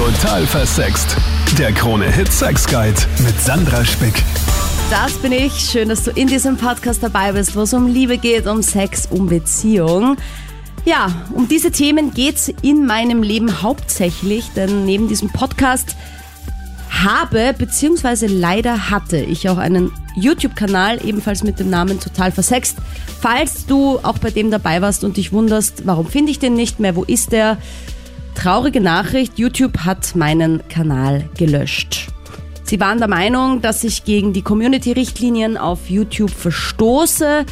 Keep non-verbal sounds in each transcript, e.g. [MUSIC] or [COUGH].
Total versext. Der Krone-Hit Sex Guide mit Sandra Spick. Das bin ich. Schön, dass du in diesem Podcast dabei bist, wo es um Liebe geht, um Sex, um Beziehung. Ja, um diese Themen geht's in meinem Leben hauptsächlich, denn neben diesem Podcast habe, beziehungsweise leider hatte ich auch einen YouTube-Kanal, ebenfalls mit dem Namen Total Versext. Falls du auch bei dem dabei warst und dich wunderst, warum finde ich den nicht mehr, wo ist der? Traurige Nachricht, YouTube hat meinen Kanal gelöscht. Sie waren der Meinung, dass ich gegen die Community-Richtlinien auf YouTube verstoße.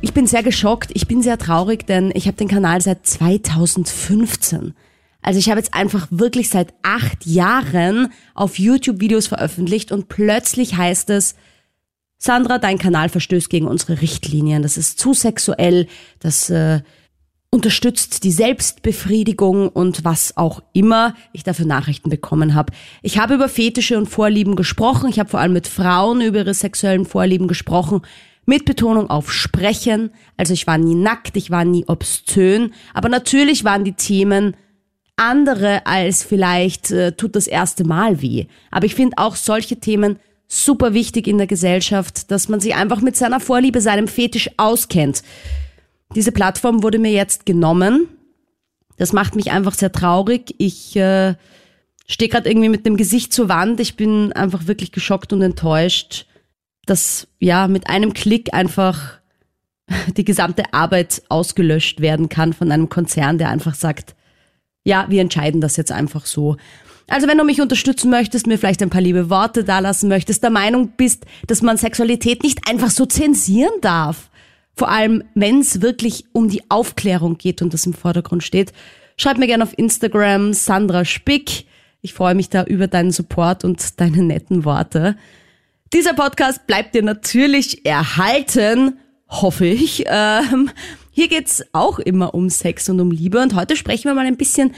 Ich bin sehr geschockt, ich bin sehr traurig, denn ich habe den Kanal seit 2015. Also ich habe jetzt einfach wirklich seit acht Jahren auf YouTube Videos veröffentlicht und plötzlich heißt es, Sandra, dein Kanal verstößt gegen unsere Richtlinien. Das ist zu sexuell, das äh, unterstützt die Selbstbefriedigung und was auch immer ich dafür Nachrichten bekommen habe. Ich habe über Fetische und Vorlieben gesprochen. Ich habe vor allem mit Frauen über ihre sexuellen Vorlieben gesprochen. Mit Betonung auf Sprechen. Also ich war nie nackt, ich war nie obszön. Aber natürlich waren die Themen andere als vielleicht äh, tut das erste Mal weh. Aber ich finde auch solche Themen super wichtig in der Gesellschaft, dass man sich einfach mit seiner Vorliebe, seinem Fetisch auskennt. Diese Plattform wurde mir jetzt genommen. Das macht mich einfach sehr traurig. Ich äh, stehe gerade irgendwie mit dem Gesicht zur Wand. Ich bin einfach wirklich geschockt und enttäuscht, dass ja mit einem Klick einfach [LAUGHS] die gesamte Arbeit ausgelöscht werden kann von einem Konzern, der einfach sagt, ja, wir entscheiden das jetzt einfach so. Also wenn du mich unterstützen möchtest, mir vielleicht ein paar liebe Worte dalassen möchtest, der Meinung bist, dass man Sexualität nicht einfach so zensieren darf, vor allem wenn es wirklich um die Aufklärung geht und das im Vordergrund steht, schreib mir gerne auf Instagram Sandra Spick. Ich freue mich da über deinen Support und deine netten Worte. Dieser Podcast bleibt dir natürlich erhalten, hoffe ich. Ähm, hier geht's auch immer um Sex und um Liebe und heute sprechen wir mal ein bisschen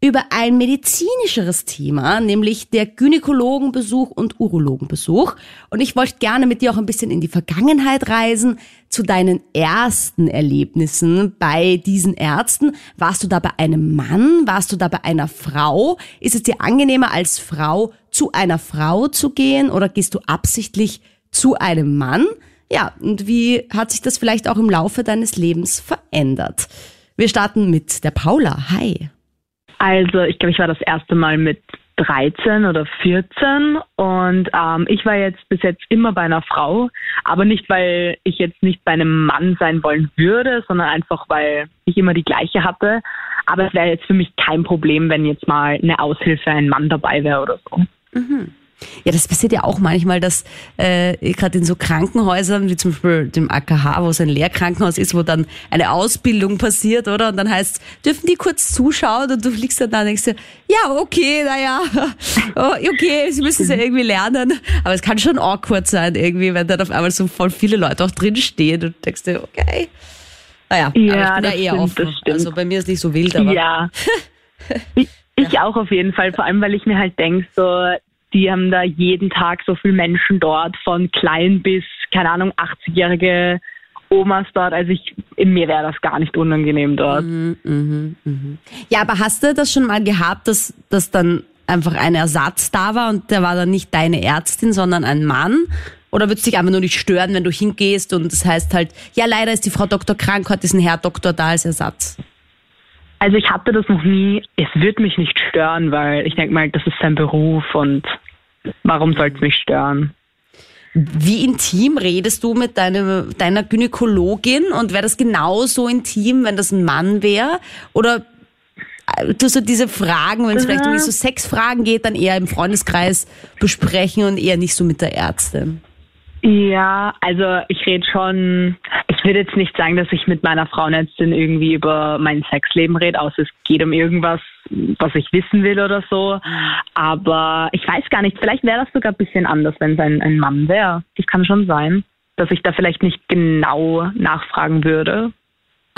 über ein medizinischeres Thema, nämlich der Gynäkologenbesuch und Urologenbesuch. Und ich wollte gerne mit dir auch ein bisschen in die Vergangenheit reisen, zu deinen ersten Erlebnissen bei diesen Ärzten. Warst du da bei einem Mann? Warst du da bei einer Frau? Ist es dir angenehmer, als Frau zu einer Frau zu gehen oder gehst du absichtlich zu einem Mann? Ja, und wie hat sich das vielleicht auch im Laufe deines Lebens verändert? Wir starten mit der Paula. Hi. Also ich glaube, ich war das erste Mal mit 13 oder 14 und ähm, ich war jetzt bis jetzt immer bei einer Frau, aber nicht, weil ich jetzt nicht bei einem Mann sein wollen würde, sondern einfach, weil ich immer die gleiche hatte. Aber es wäre jetzt für mich kein Problem, wenn jetzt mal eine Aushilfe ein Mann dabei wäre oder so. Mhm. Ja, das passiert ja auch manchmal, dass äh, gerade in so Krankenhäusern, wie zum Beispiel dem AKH, wo es ein Lehrkrankenhaus ist, wo dann eine Ausbildung passiert, oder? Und dann heißt dürfen die kurz zuschauen und du fliegst dann da und denkst dir, ja, okay, naja, [LAUGHS] oh, okay, sie müssen es ja irgendwie lernen. Aber es kann schon awkward sein, irgendwie, wenn dann auf einmal so voll viele Leute auch drinstehen und denkst dir, okay. Naja, ja, aber ich bin ja eher offen. Also bei mir ist nicht so wild, aber. Ja. [LAUGHS] ich, ich auch auf jeden Fall, vor allem weil ich mir halt denke, so die haben da jeden Tag so viele Menschen dort, von klein bis, keine Ahnung, 80-jährige Omas dort. Also ich, mir wäre das gar nicht unangenehm dort. Mhm, mh, mh. Ja, aber hast du das schon mal gehabt, dass, dass dann einfach ein Ersatz da war und der war dann nicht deine Ärztin, sondern ein Mann? Oder würde es dich einfach nur nicht stören, wenn du hingehst und das heißt halt, ja, leider ist die Frau Doktor krank, hat diesen Herr Doktor da als Ersatz? Also ich hatte das noch nie. Es wird mich nicht stören, weil ich denke mal, das ist sein Beruf und warum soll es mich stören? Wie intim redest du mit deiner, deiner Gynäkologin und wäre das genauso intim, wenn das ein Mann wäre? Oder äh, tust du diese Fragen, wenn es vielleicht um so Sexfragen geht, dann eher im Freundeskreis besprechen und eher nicht so mit der Ärztin? Ja, also ich rede schon, ich würde jetzt nicht sagen, dass ich mit meiner Frauenärztin irgendwie über mein Sexleben rede, außer es geht um irgendwas, was ich wissen will oder so. Aber ich weiß gar nicht, vielleicht wäre das sogar ein bisschen anders, wenn es ein, ein Mann wäre. Das kann schon sein, dass ich da vielleicht nicht genau nachfragen würde.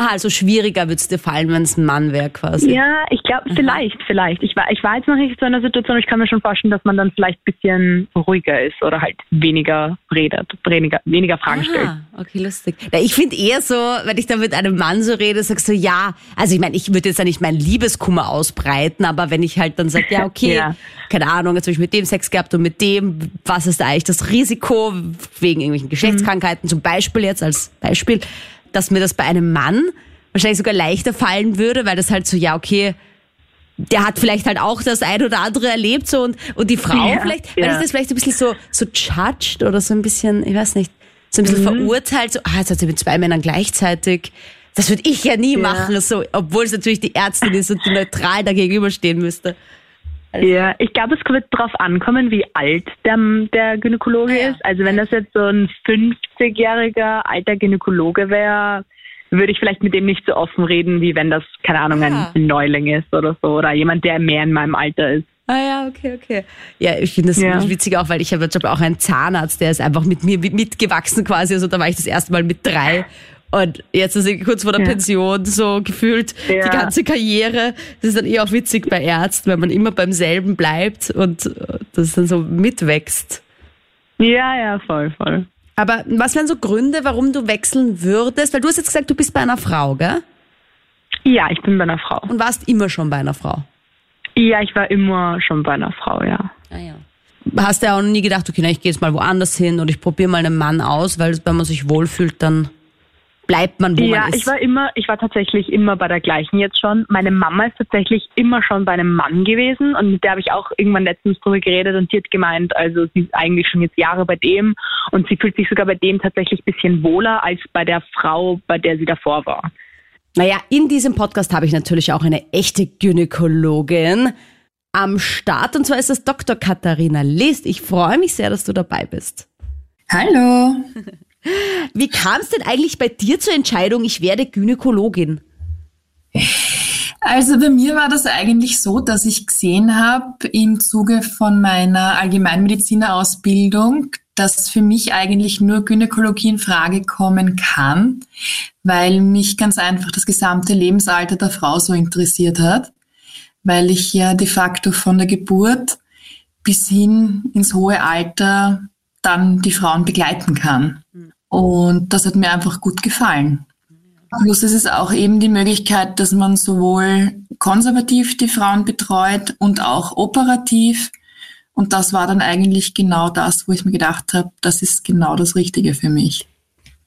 Ah, also schwieriger würde es dir fallen, wenn es ein Mann wäre quasi. Ja, ich glaube, vielleicht, vielleicht. Ich war, ich war jetzt noch nicht so in einer Situation, ich kann mir schon vorstellen, dass man dann vielleicht ein bisschen ruhiger ist oder halt weniger redet, weniger, weniger Fragen stellt. Ah, okay, lustig. Ja, ich finde eher so, wenn ich da mit einem Mann so rede, sagst du ja, also ich meine, ich würde jetzt ja nicht meinen Liebeskummer ausbreiten, aber wenn ich halt dann sage, ja, okay, Ja. keine Ahnung, jetzt habe ich mit dem Sex gehabt und mit dem, was ist da eigentlich das Risiko wegen irgendwelchen Geschlechtskrankheiten, zum Beispiel jetzt als Beispiel, dass mir das bei einem Mann wahrscheinlich sogar leichter fallen würde, weil das halt so, ja, okay, der hat vielleicht halt auch das ein oder andere erlebt so und, und die Frau Ja, vielleicht, weil ja. ich das vielleicht ein bisschen so, so judged oder so ein bisschen, ich weiß nicht, so ein bisschen verurteilt, so, ah, jetzt hat sie mit zwei Männern gleichzeitig. Das würde ich ja nie machen, so, obwohl es natürlich die Ärztin ist und die neutral da gegenüberstehen müsste. Ja, ich glaube, es wird darauf ankommen, wie alt der, der Gynäkologe ja. ist. Also wenn das jetzt so ein 50-jähriger alter Gynäkologe wäre, würde ich vielleicht mit dem nicht so offen reden, wie wenn das, keine Ahnung, ein, Ah. ein Neuling ist oder so. Oder jemand, der mehr in meinem Alter ist. Ah ja, okay, okay. Ja, ich finde das Ja. witzig auch, weil ich habe jetzt auch einen Zahnarzt, der ist einfach mit mir mit- mitgewachsen quasi. Also da war ich das erste Mal mit drei. Und jetzt ist er kurz vor der Ja. Pension so gefühlt Ja. die ganze Karriere. Das ist dann eher auch witzig bei Ärzten, wenn man immer beim selben bleibt und äh, das dann so mitwächst. Ja, ja, voll, voll. Aber was wären so Gründe, warum du wechseln würdest? Weil du hast jetzt gesagt, du bist bei einer Frau, gell? Ja, ich bin bei einer Frau. Und warst immer schon bei einer Frau. Ja, ich war immer schon bei einer Frau, ja. Ah, ja. Hast du ja auch nie gedacht, okay, na, ich gehe jetzt mal woanders hin und ich probiere mal einen Mann aus, weil wenn man sich wohlfühlt, dann bleibt man, wo ja, man ist. ich war immer, ich war tatsächlich immer bei der gleichen jetzt schon. Meine Mama ist tatsächlich immer schon bei einem Mann gewesen und mit der habe ich auch irgendwann letztens drüber geredet und die hat gemeint, also sie ist eigentlich schon jetzt Jahre bei dem und sie fühlt sich sogar bei dem tatsächlich ein bisschen wohler als bei der Frau, bei der sie davor war. Naja, in diesem Podcast habe ich natürlich auch eine echte Gynäkologin am Start und zwar ist es Dr. Katharina List. Ich freue mich sehr, dass du dabei bist. Hallo. [LAUGHS] Wie kam es denn eigentlich bei dir zur Entscheidung, ich werde Gynäkologin? Also bei mir war das eigentlich so, dass ich gesehen habe im Zuge von meiner Allgemeinmedizinerausbildung, dass für mich eigentlich nur Gynäkologie in Frage kommen kann, weil mich ganz einfach das gesamte Lebensalter der Frau so interessiert hat, weil ich ja de facto von der Geburt bis hin ins hohe Alter dann die Frauen begleiten kann. Und das hat mir einfach gut gefallen. Plus ist es auch eben die Möglichkeit, dass man sowohl konservativ die Frauen betreut und auch operativ. Und das war dann eigentlich genau das, wo ich mir gedacht habe, das ist genau das Richtige für mich.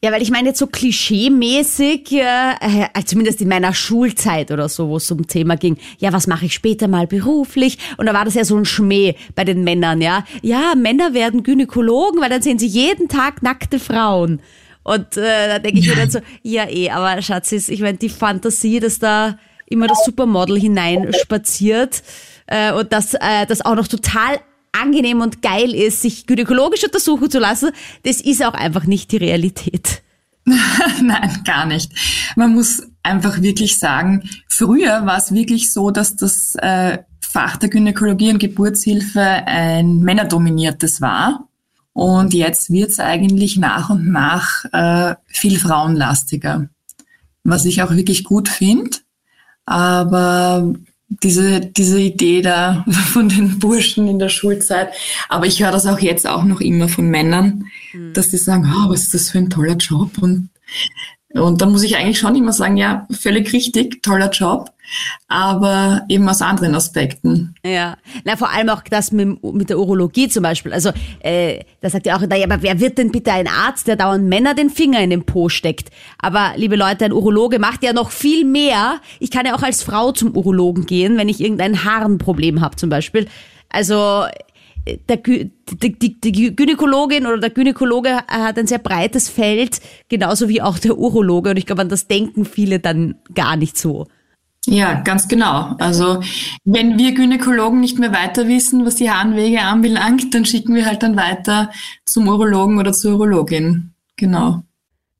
Ja, weil ich meine jetzt so klischee-mäßig, äh, äh, zumindest in meiner Schulzeit oder so, wo es um Thema ging, ja, was mache ich später mal beruflich? Und da war das ja so ein Schmäh bei den Männern, ja. Ja, Männer werden Gynäkologen, weil dann sehen sie jeden Tag nackte Frauen. Und äh, da denke ich mir dann so, ja eh, aber Schatzis, ich meine, die Fantasie, dass da immer das Supermodel hineinspaziert äh, und dass äh, das auch noch total angenehm und geil ist, sich gynäkologisch untersuchen zu lassen, das ist auch einfach nicht die Realität. [LAUGHS] Nein, gar nicht. Man muss einfach wirklich sagen, früher war es wirklich so, dass das äh, Fach der Gynäkologie und Geburtshilfe ein männerdominiertes war. Und jetzt wird es eigentlich nach und nach äh, viel frauenlastiger, was ich auch wirklich gut finde. Aber diese, diese Idee da [LAUGHS] von den Burschen in der Schulzeit, aber ich höre das auch jetzt auch noch immer von Männern, dass die sagen, oh, was ist das für ein toller Job? Und und da muss ich eigentlich schon immer sagen, ja, völlig richtig, toller Job, aber eben aus anderen Aspekten. Ja, na vor allem auch das mit, mit der Urologie zum Beispiel. Also äh, da sagt ja auch, naja, aber wer wird denn bitte ein Arzt, der dauernd Männer den Finger in den Po steckt? Aber liebe Leute, ein Urologe macht ja noch viel mehr. Ich kann ja auch als Frau zum Urologen gehen, wenn ich irgendein Harnproblem habe zum Beispiel. Also äh, der, die, die, die Gynäkologin oder der Gynäkologe hat ein sehr breites Feld, genauso wie auch der Urologe. Und ich glaube, an das denken viele dann gar nicht so. Ja, ganz genau. Also wenn wir Gynäkologen nicht mehr weiter wissen, was die Harnwege anbelangt, dann schicken wir halt dann weiter zum Urologen oder zur Urologin. Genau.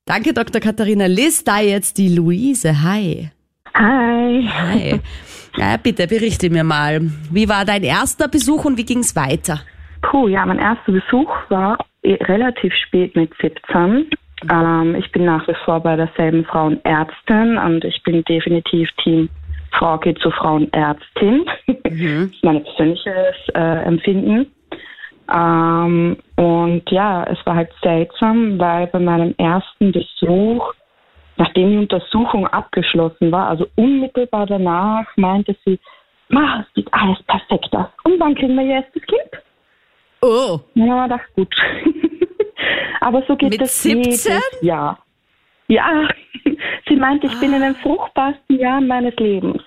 Danke, Dr. Katharina Liss. Da jetzt die Luise. Hi. Hi. Hi. Ja, bitte berichte mir mal. Wie war dein erster Besuch und wie ging's weiter? Puh, ja, mein erster Besuch war eh relativ spät mit 17. Ähm, ich bin nach wie vor bei derselben Frauenärztin und ich bin definitiv Team Frau geht zu Frauenärztin. Mhm. das [LAUGHS] ist mein persönliches äh, Empfinden. Ähm, und ja, es war halt seltsam, weil bei meinem ersten Besuch, nachdem die Untersuchung abgeschlossen war, also unmittelbar danach, meinte sie, Ma, es sieht alles perfekt aus. Und wann kriegen wir jetzt das Kind? Oh. Ja, das gut. [LAUGHS] Aber so geht Mit das 17? jedes Jahr. Ja, [LAUGHS] sie meinte, ich bin in den fruchtbarsten Jahren meines Lebens.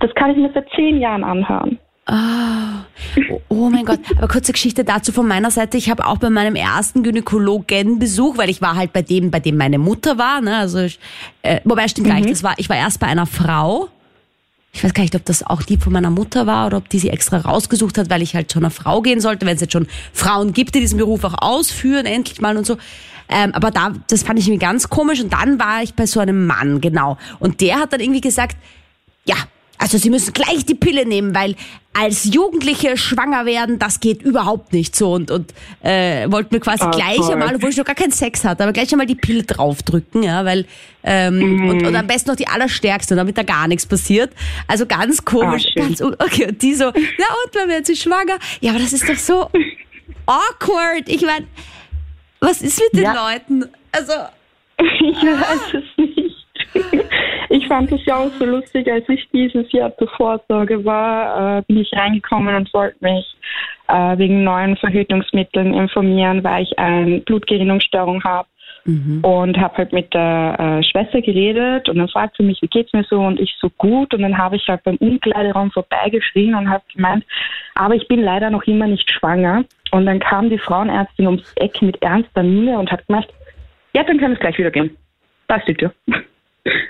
Das kann ich mir seit zehn Jahren anhören. Ah. Oh, oh mein Gott. Aber kurze Geschichte dazu von meiner Seite. Ich habe auch bei meinem ersten Gynäkologenbesuch, weil ich war halt bei dem, bei dem meine Mutter war. Ne? Also ich, äh, wobei stimmt gar nicht. Das war, ich war erst bei einer Frau. Ich weiß gar nicht, ob das auch die von meiner Mutter war oder ob die sie extra rausgesucht hat, weil ich halt schon eine Frau gehen sollte, wenn es jetzt schon Frauen gibt, die diesen Beruf auch ausführen, endlich mal und so. Ähm, aber da, das fand ich irgendwie ganz komisch. Und dann war ich bei so einem Mann, genau. Und der hat dann irgendwie gesagt, ja, also Sie müssen gleich die Pille nehmen, weil als Jugendliche schwanger werden, das geht überhaupt nicht so und und äh, wollten mir quasi Ah, gleich toll. einmal, obwohl ich noch gar keinen Sex hatte, aber gleich einmal die Pille draufdrücken, ja, weil ähm, Mhm. und, und am besten noch die allerstärkste, damit da gar nichts passiert. Also ganz komisch, Ah, ganz okay. Und die so, na und, wann werden Sie schwanger? Ja, aber das ist doch so awkward. Ich meine, was ist mit den Ja. Leuten? Also [LAUGHS] Ich weiß es nicht. [LAUGHS] Ich fand es ja auch so lustig, als ich dieses Jahr zur Vorsorge war, äh, bin ich reingekommen und wollte mich äh, wegen neuen Verhütungsmitteln informieren, weil ich eine Blutgerinnungsstörung habe. Und habe halt mit der äh, Schwester geredet und dann fragt sie mich, wie geht's mir so und ich so gut und dann habe ich halt beim Umkleideraum vorbeigeschrien und habe gemeint, aber ich bin leider noch immer nicht schwanger und dann kam die Frauenärztin ums Eck mit ernster Miene und hat gemeint, ja, dann kann es gleich wieder gehen. Da ist die Tür.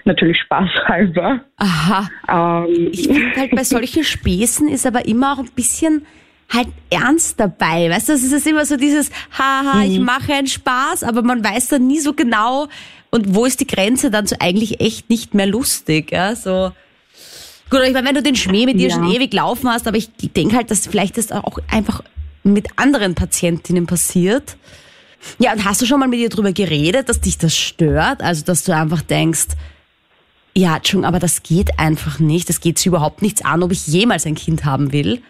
Natürlich spaßhalber. aha. Ähm, Ich finde halt bei solchen Späßen ist aber immer auch ein bisschen halt ernst dabei. Weißt du, es ist immer so dieses, haha, ich mache einen Spaß, aber man weiß dann nie so genau, und wo ist die Grenze dann so eigentlich echt nicht mehr lustig, ja, so. Gut, ich meine, wenn du den Schmäh mit dir Ja. schon ewig laufen hast, aber ich denke halt, dass vielleicht das auch einfach mit anderen Patientinnen passiert. Ja, und hast du schon mal mit ihr drüber geredet, dass dich das stört? Also, dass du einfach denkst, ja, Entschuldigung, aber das geht einfach nicht. Das geht sie überhaupt nichts an, ob ich jemals ein Kind haben will.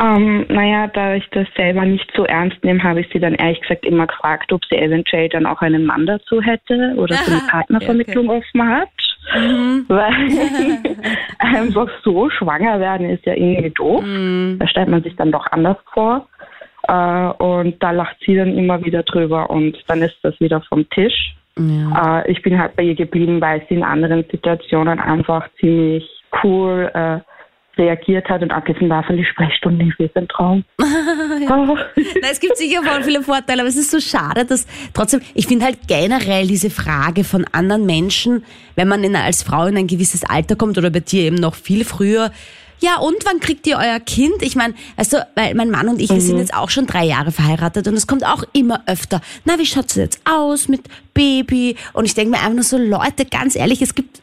Ähm, naja, da ich das selber nicht so ernst nehme, habe ich sie dann ehrlich gesagt immer gefragt, ob sie eventuell dann auch einen Mann dazu hätte oder so eine Partnervermittlung offen hat. [LAUGHS] Weil [LAUGHS] einfach so schwanger werden ist ja irgendwie doof. Da stellt man sich dann doch anders vor. Äh, und da lacht sie dann immer wieder drüber und dann ist das wieder vom Tisch. Äh, ich bin halt bei ihr geblieben, weil sie in anderen Situationen einfach ziemlich cool äh, reagiert hat und abgesehen davon die Sprechstunde ist ein Traum. [LAUGHS] Oh. Na, es gibt sicher voll viele Vorteile, aber es ist so schade, dass trotzdem, ich finde halt generell diese Frage von anderen Menschen, wenn man in, als Frau in ein gewisses Alter kommt oder bei dir eben noch viel früher, ja, und wann kriegt ihr euer Kind? Ich meine, also, weil mein Mann und ich, wir sind jetzt auch schon drei Jahre verheiratet und es kommt auch immer öfter. Na, wie schaut's jetzt aus mit Baby? Und ich denke mir einfach nur so, Leute, ganz ehrlich, es gibt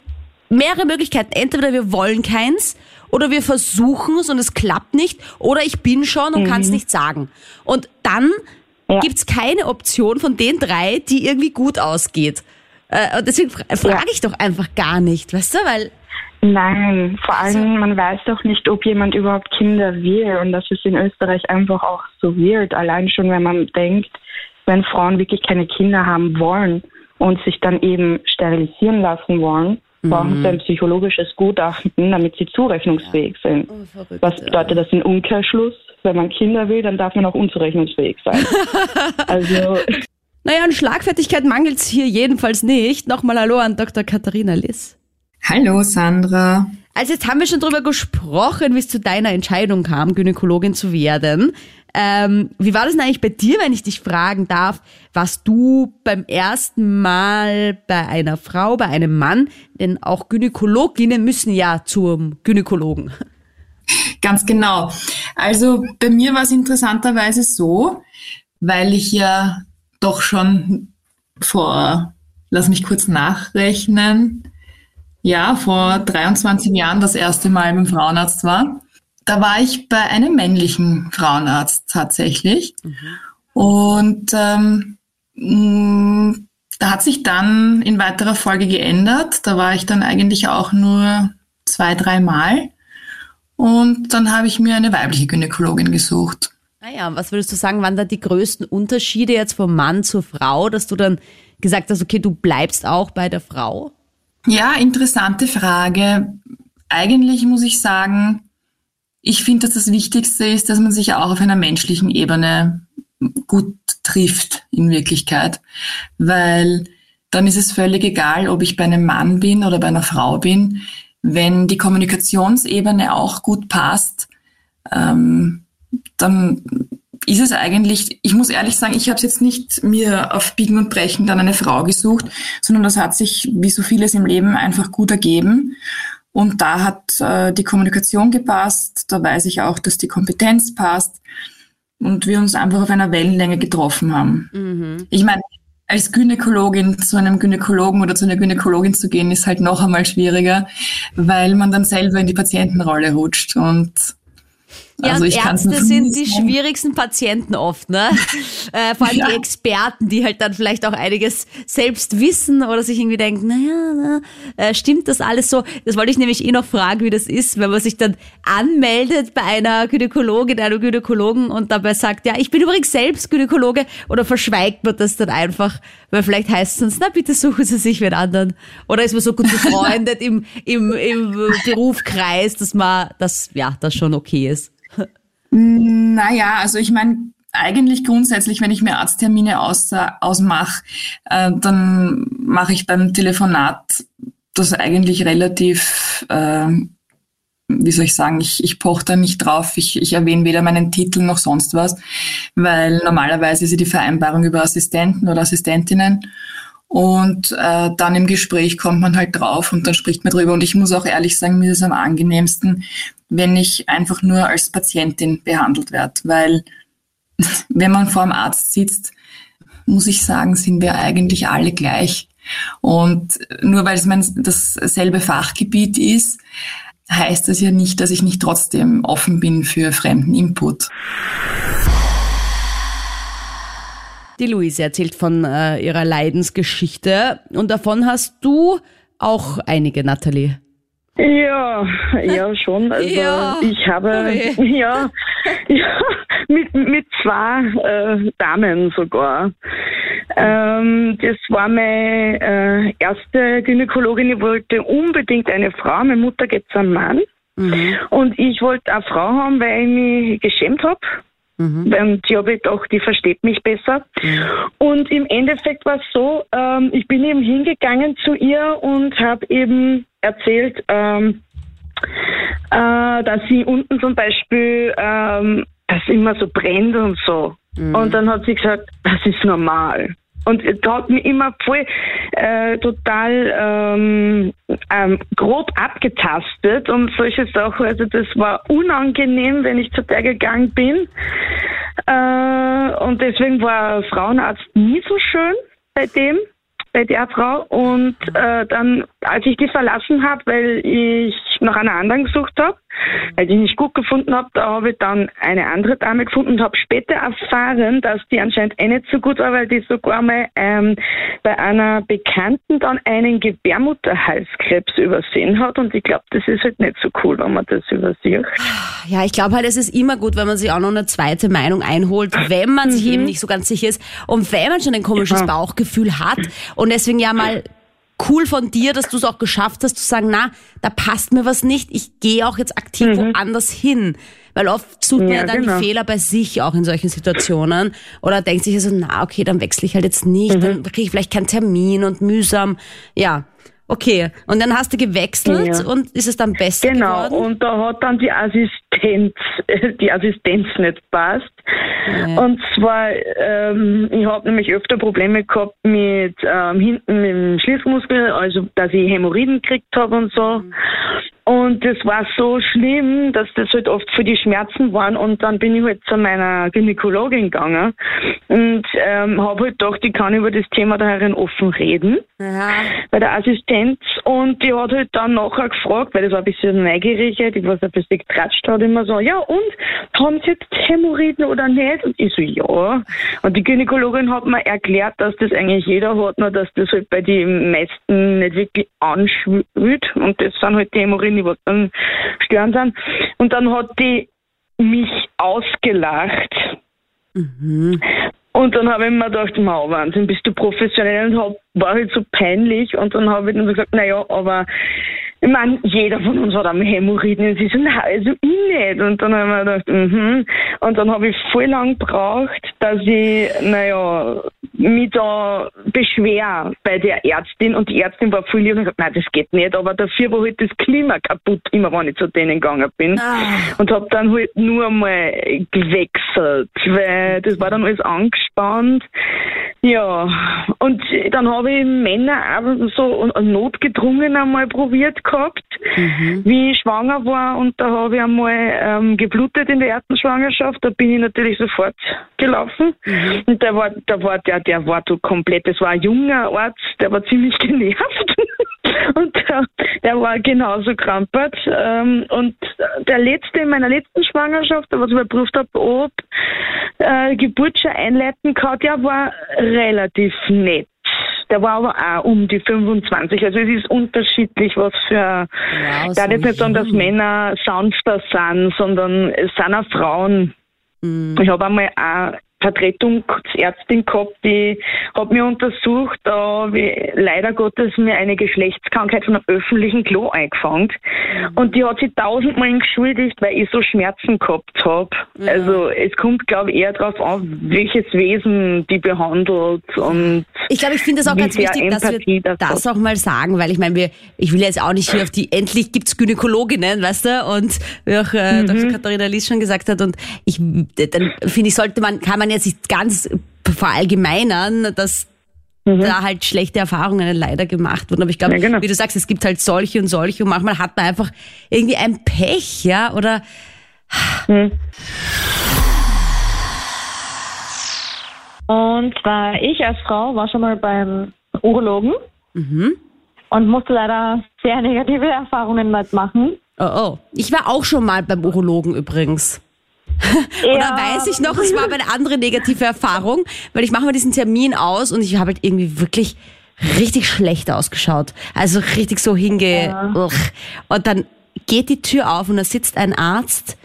mehrere Möglichkeiten. Entweder wir wollen keins oder wir versuchen es und es klappt nicht oder ich bin schon und kann es nicht sagen. Und dann Ja. gibt's keine Option von den drei, die irgendwie gut ausgeht. Äh, und deswegen fra frage ich doch einfach gar nicht, weißt du, weil Nein, vor allem man weiß doch nicht, ob jemand überhaupt Kinder will und das ist in Österreich einfach auch so weird. Allein schon, wenn man denkt, wenn Frauen wirklich keine Kinder haben wollen und sich dann eben sterilisieren lassen wollen, brauchen sie ein psychologisches Gutachten, damit sie zurechnungsfähig sind. verrückt, Was bedeutet das in Umkehrschluss? Wenn man Kinder will, dann darf man auch unzurechnungsfähig sein. [LAUGHS] also naja, an Schlagfertigkeit mangelt's hier jedenfalls nicht. Nochmal Hallo an Dr. Katharina Liss. Hallo Sandra. Also jetzt haben wir schon drüber gesprochen, wie es zu deiner Entscheidung kam, Gynäkologin zu werden. Ähm, wie war das denn eigentlich bei dir, wenn ich dich fragen darf? Warst du beim ersten Mal bei einer Frau, bei einem Mann? Denn auch Gynäkologinnen müssen ja zum Gynäkologen. Ganz genau. Also bei mir war es interessanterweise so, weil ich ja doch schon vor, lass mich kurz nachrechnen, ja, vor 23 Jahren das erste Mal beim Frauenarzt war. Da war ich bei einem männlichen Frauenarzt tatsächlich. Und ähm, Mm, da hat sich dann in weiterer Folge geändert. Da war ich dann eigentlich auch nur zwei, dreimal. Und dann habe ich mir eine weibliche Gynäkologin gesucht. Naja, ah was würdest du sagen, waren da die größten Unterschiede jetzt vom Mann zur Frau, dass du dann gesagt hast, okay, du bleibst auch bei der Frau? Ja, interessante Frage. Eigentlich muss ich sagen, ich finde, dass das Wichtigste ist, dass man sich auch auf einer menschlichen Ebene gut trifft in Wirklichkeit, weil dann ist es völlig egal, ob ich bei einem Mann bin oder bei einer Frau bin. Wenn die Kommunikationsebene auch gut passt, ähm, dann ist es eigentlich, ich muss ehrlich sagen, ich habe es jetzt nicht mir auf Biegen und Brechen dann eine Frau gesucht, sondern das hat sich, wie so vieles im Leben, einfach gut ergeben. Und da hat äh, die Kommunikation gepasst, da weiß ich auch, dass die Kompetenz passt und wir uns einfach auf einer Wellenlänge getroffen haben. Mhm. Ich meine, als Gynäkologin zu einem Gynäkologen oder zu einer Gynäkologin zu gehen, ist halt noch einmal schwieriger, weil man dann selber in die Patientenrolle rutscht und ja, also ich Ärzte sind die schwierigsten Patienten oft, ne? [LAUGHS] äh, vor allem ja. die Experten, die halt dann vielleicht auch einiges selbst wissen oder sich irgendwie denken, naja, na, äh, stimmt das alles so? Das wollte ich nämlich eh noch fragen, wie das ist, wenn man sich dann anmeldet bei einer Gynäkologin, einem Gynäkologen und dabei sagt, ja, ich bin übrigens selbst Gynäkologe oder verschweigt man das dann einfach, weil vielleicht heißt es sonst, na bitte suchen Sie sich mit anderen. Oder ist man so gut befreundet [LAUGHS] im, im, im Berufkreis, dass man, dass, ja, das schon okay ist. Naja, also ich meine, eigentlich grundsätzlich, wenn ich mir Arzttermine aus, ausmache, äh, dann mache ich beim Telefonat das eigentlich relativ, äh, wie soll ich sagen, ich, ich poche da nicht drauf, ich, ich erwähne weder meinen Titel noch sonst was, weil normalerweise ist ja die Vereinbarung über Assistenten oder Assistentinnen und äh, dann im Gespräch kommt man halt drauf und dann spricht man drüber. Und ich muss auch ehrlich sagen, mir ist es am angenehmsten, wenn ich einfach nur als Patientin behandelt werde. Weil [LAUGHS] wenn man vor dem Arzt sitzt, muss ich sagen, sind wir eigentlich alle gleich. Und nur weil es mein dasselbe Fachgebiet ist, heißt das ja nicht, dass ich nicht trotzdem offen bin für fremden Input. Die Luise erzählt von äh, ihrer Leidensgeschichte und davon hast du auch einige, Nathalie. Ja, ja schon. [LAUGHS] Also ja. ich habe okay. [LAUGHS] ja, ja mit, mit zwei äh, Damen sogar. Ähm, das war meine äh, erste Gynäkologin. Ich wollte unbedingt eine Frau. Meine Mutter gibt einen Mann. Mhm. Und ich wollte eine Frau haben, weil ich mich geschämt habe. Mhm. Und ich habe gedacht, die versteht mich besser. Mhm. Und im Endeffekt war es so, ähm, ich bin eben hingegangen zu ihr und habe eben erzählt, ähm, äh, dass sie unten zum Beispiel ähm, das immer so brennt und so. Mhm. Und dann hat sie gesagt, das ist normal. Und da hat mich immer voll äh, total ähm, ähm, grob abgetastet und solche Sachen. Also das war unangenehm, wenn ich zu der gegangen bin. Äh, und deswegen war Frauenarzt nie so schön bei dem bei der Frau und äh, dann, als ich die verlassen habe, weil ich nach einer anderen gesucht habe, weil ich nicht gut gefunden habe, da habe ich dann eine andere Dame gefunden und habe später erfahren, dass die anscheinend eh nicht so gut war, weil die sogar mal ähm, bei einer Bekannten dann einen Gebärmutterhalskrebs übersehen hat und ich glaube, das ist halt nicht so cool, wenn man das übersieht. Ja, ich glaube halt, es ist immer gut, wenn man sich auch noch eine zweite Meinung einholt, wenn man sich mhm. eben nicht so ganz sicher ist und wenn man schon ein komisches ja. Bauchgefühl hat und und deswegen ja mal cool von dir, dass du es auch geschafft hast, zu sagen, na, da passt mir was nicht, ich gehe auch jetzt aktiv mhm. woanders hin. Weil oft sucht man ja, dann genau. die Fehler bei sich auch in solchen Situationen. Oder denkt sich so, na, okay, dann wechsle ich halt jetzt nicht, mhm. dann kriege ich vielleicht keinen Termin und mühsam. Ja, Okay, und dann hast du gewechselt ja. und ist es dann besser genau. geworden? Genau, und da hat dann die Assistenz, [LAUGHS] die Assistenz nicht passt. Ja. Und zwar, ähm, ich habe nämlich öfter Probleme gehabt mit ähm, hinten im Schließmuskel, also dass ich Hämorrhoiden gekriegt habe und so. Mhm. Und das war so schlimm, dass das halt oft für die Schmerzen waren. Und dann bin ich halt zu meiner Gynäkologin gegangen und ähm, habe halt gedacht, ich kann über das Thema daherin offen reden. Ja. Bei der Assistenz. Und die hat halt dann nachher gefragt, weil das war ein bisschen neugierig, die was ein bisschen getratscht hat immer so, ja und, haben Sie jetzt Hämorrhoiden oder nicht? Und ich so, ja. Und die Gynäkologin hat mir erklärt, dass das eigentlich jeder hat, nur dass das halt bei den meisten nicht wirklich anschwillt. Und das sind halt die Hämorrhoiden, die dann stören sind. Und dann hat die mich ausgelacht. Und dann habe ich mir gedacht, Mau, Wahnsinn, bist du professionell und hab, war halt so peinlich. Und dann habe ich dann so gesagt, naja, aber ich meine, jeder von uns hat am Hämorrhoiden. Und sie so, nein, also ich nicht. Und dann habe ich mir gedacht, mhm. Und dann habe ich voll lang gebraucht, dass ich, naja, mich da beschwer bei der Ärztin. Und die Ärztin war voll lieb und gesagt, nein, das geht nicht. Aber dafür war halt das Klima kaputt, immer wenn ich zu denen gegangen bin. Und habe dann halt nur mal gewechselt, weil das war dann alles angespannt. Ja, und dann habe ich Männer auch so notgedrungen einmal probiert gehabt, wie ich schwanger war. Und da habe ich einmal ähm, geblutet in der ersten Schwangerschaft. Da bin ich natürlich sofort gelaufen. Und der war, da war der, der war so komplett, das war ein junger Arzt, der war ziemlich [LAUGHS] genervt. und der, der war genauso krampert. Ähm, und der letzte in meiner letzten Schwangerschaft, der was ich überprüft habe, ob äh, Geburt schon einleiten kann, der war relativ nett. Der war aber auch um die 25. Also es ist unterschiedlich, was für. Wow, so jetzt nicht sagen, dass. Männer sanfter sind, sondern es sind auch Frauen. Ich habe einmal auch Vertretungsärztin gehabt, die hat mir untersucht, da ich leider Gottes mir eine Geschlechtskrankheit von einem öffentlichen Klo eingefangen. Und die hat sich tausendmal entschuldigt, weil ich so Schmerzen gehabt habe. Also es kommt, glaube ich, eher darauf an, welches Wesen die behandelt und Ich glaube, ich finde es auch ganz wichtig, dass Empathie wir das das auch mal sagen, weil ich meine, wir, ich will jetzt auch nicht hier auf die, endlich gibt's Gynäkologinnen, weißt du, und wie auch äh, Mhm. Dr. Katharina Lies schon gesagt hat, und ich, dann finde ich, sollte man, kann man jetzt nicht ganz verallgemeinern, dass da halt schlechte Erfahrungen leider gemacht wurden. Aber ich glaube, Mhm. Ja, genau. wie du sagst, es gibt halt solche und solche und manchmal hat man einfach irgendwie ein Pech, ja, oder Und zwar ich als Frau war schon mal beim Urologen und musste leider sehr negative Erfahrungen dort machen. Oh, oh. Ich war auch schon mal beim Urologen übrigens. [LAUGHS] Oder Ja. weiß ich noch, es war eine andere negative Erfahrung, weil ich mache mir diesen Termin aus und ich habe halt irgendwie wirklich richtig schlecht ausgeschaut. Also richtig so hinge... Ugh. Und dann geht die Tür auf und da sitzt ein Arzt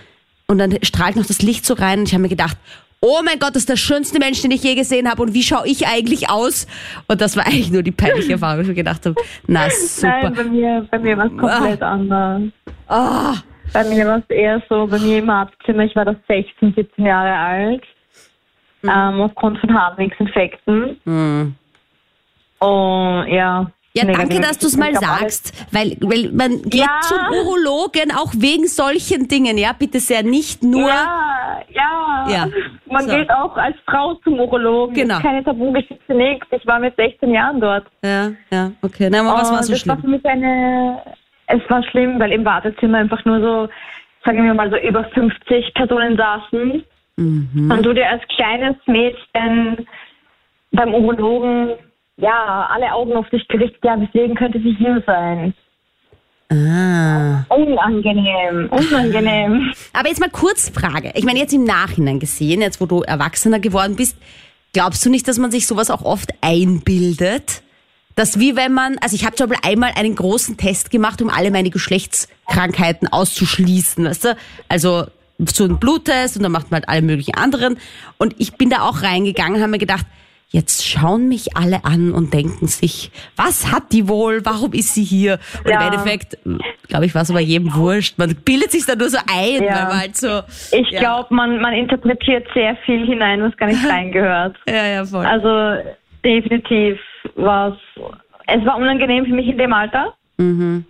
und dann strahlt noch das Licht so rein und ich habe mir gedacht, oh mein Gott, das ist der schönste Mensch, den ich je gesehen habe und wie schaue ich eigentlich aus? Und das war eigentlich nur die peinliche Erfahrung, wo ich mir gedacht habe, na [LAUGHS] super. Nein, bei mir, bei mir war es komplett anders. Ah. Bei mir war es eher so, bei mir im Arztzimmer, ich war da 16, 17 Jahre alt, ähm, aufgrund von Harnwegsinfekten. Und ja. Ja, danke, negativ. dass du es mal sagst, weil, weil man geht Ja. zum Urologen auch wegen solchen Dingen, ja, bitte sehr, nicht nur. Ja, ja. Ja, Man so. geht auch als Frau zum Urologen. Genau. Keine Tabugeschichte, nichts. Ich war mit 16 Jahren dort. Ja, ja, okay. Na, aber was war so das war schlimm? für mich eine, es war schlimm, weil im Wartezimmer einfach nur so, sagen wir mal so über 50 Personen saßen. Mhm. Und du dir als kleines Mädchen beim Urologen, ja, alle Augen auf dich gerichtet, ja, weswegen könnte sie hier sein? Ah. Unangenehm, unangenehm. [LAUGHS] Aber jetzt mal kurz Frage. Ich meine, jetzt im Nachhinein gesehen, jetzt wo du Erwachsener geworden bist, glaubst du nicht, dass man sich sowas auch oft einbildet? Dass wie wenn man, also ich habe zum Beispiel einmal einen großen Test gemacht, um alle meine Geschlechtskrankheiten auszuschließen, weißt du? Also so ein Bluttest und dann macht man halt alle möglichen anderen. Und ich bin da auch reingegangen, habe mir gedacht, jetzt schauen mich alle an und denken sich, was hat die wohl? Warum ist sie hier? Und Ja. im Endeffekt, glaube ich, war es aber jedem wurscht. Man bildet sich da nur so ein, Ja. weil man halt so. Ich ja. glaube, man, man interpretiert sehr viel hinein, was gar nicht [LAUGHS] reingehört. Ja, ja, voll. Also definitiv war es, war unangenehm für mich in dem Alter. Mhm.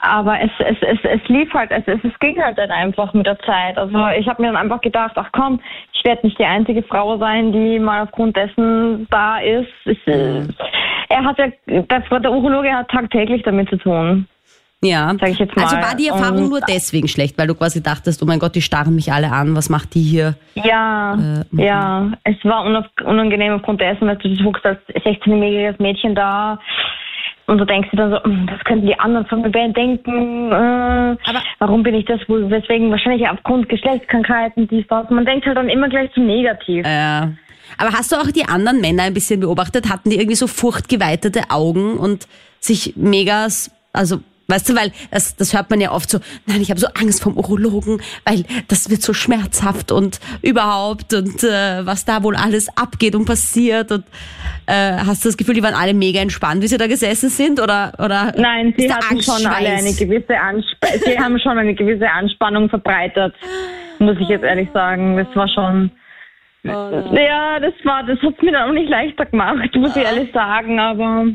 Aber es, es, es, es lief halt, es, es, es ging halt dann einfach mit der Zeit. Also ich habe mir dann einfach gedacht, ach komm, ich werde nicht die einzige Frau sein, die mal aufgrund dessen da ist. Es, äh, er hat ja, der, der Urologe hat tagtäglich damit zu tun. Ja. sag ich jetzt mal. Also war die Erfahrung Und- nur deswegen schlecht, weil du quasi dachtest, oh mein Gott, die starren mich alle an, was macht die hier? Ja, Äh, ja. Es war unangenehm aufgrund dessen, dass du guckst als 16-jähriges Mädchen da. und du denkst dir dann so, "Hm, das könnten die anderen von mir denken, äh, warum bin ich das wohl, weswegen wahrscheinlich aufgrund Geschlechtskrankheiten, dies, das. Man denkt halt dann immer gleich zu negativ. Ja. Aber hast du auch die anderen Männer ein bisschen beobachtet? Hatten die irgendwie so furchtgeweitete Augen und sich mega, also weißt du, weil das, das hört man ja oft so, nein, ich habe so Angst vom Urologen, weil das wird so schmerzhaft und überhaupt und äh, was da wohl alles abgeht und passiert und äh, hast du das Gefühl, die waren alle mega entspannt, wie sie da gesessen sind oder oder Nein, sie hatten schon alle eine gewisse Anspannung, sie haben schon eine gewisse Anspannung verbreitet, muss ich jetzt ehrlich sagen. Das war schon, Oh ja, das war, das hat mir dann auch nicht leichter gemacht, muss ich ehrlich sagen, aber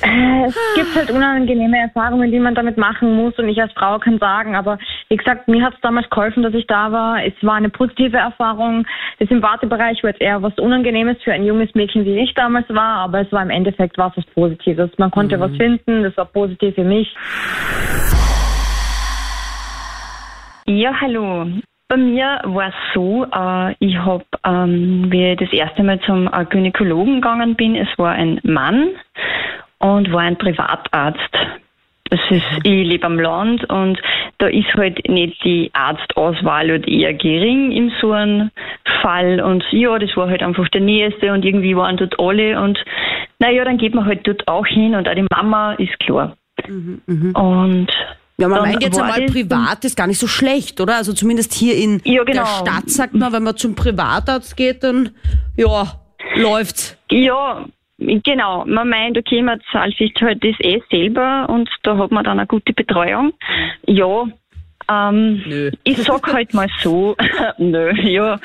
es gibt halt unangenehme Erfahrungen, die man damit machen muss und ich als Frau kann sagen, aber wie gesagt, mir hat es damals geholfen, dass ich da war. Es war eine positive Erfahrung. Das im Wartebereich war jetzt eher was Unangenehmes für ein junges Mädchen, wie ich damals war, aber es war im Endeffekt was, was Positives. Man konnte was finden, das war positiv für mich. Ja, hallo. Bei mir war es so, äh, ich habe, ähm, wie ich das erste Mal zum äh, Gynäkologen gegangen bin, es war ein Mann und war ein Privatarzt. Das ist, ich lebe am Land und da ist halt nicht die Arztauswahl halt eher gering in so einem Fall und ja, das war halt einfach der Nächste und irgendwie waren dort alle und naja, dann geht man halt dort auch hin und auch die Mama ist klar. Und Ja, man Dann meint jetzt einmal privat ist gar nicht so schlecht, oder? Also zumindest hier in Ja, genau. der Stadt sagt man, wenn man zum Privatarzt geht, dann ja, läuft's. Ja, genau. Man meint, okay, man zahlt sich halt das eh selber und da hat man dann eine gute Betreuung. Ja, ähm, Nö. ich sag halt mal so, [LAUGHS] nö, ja,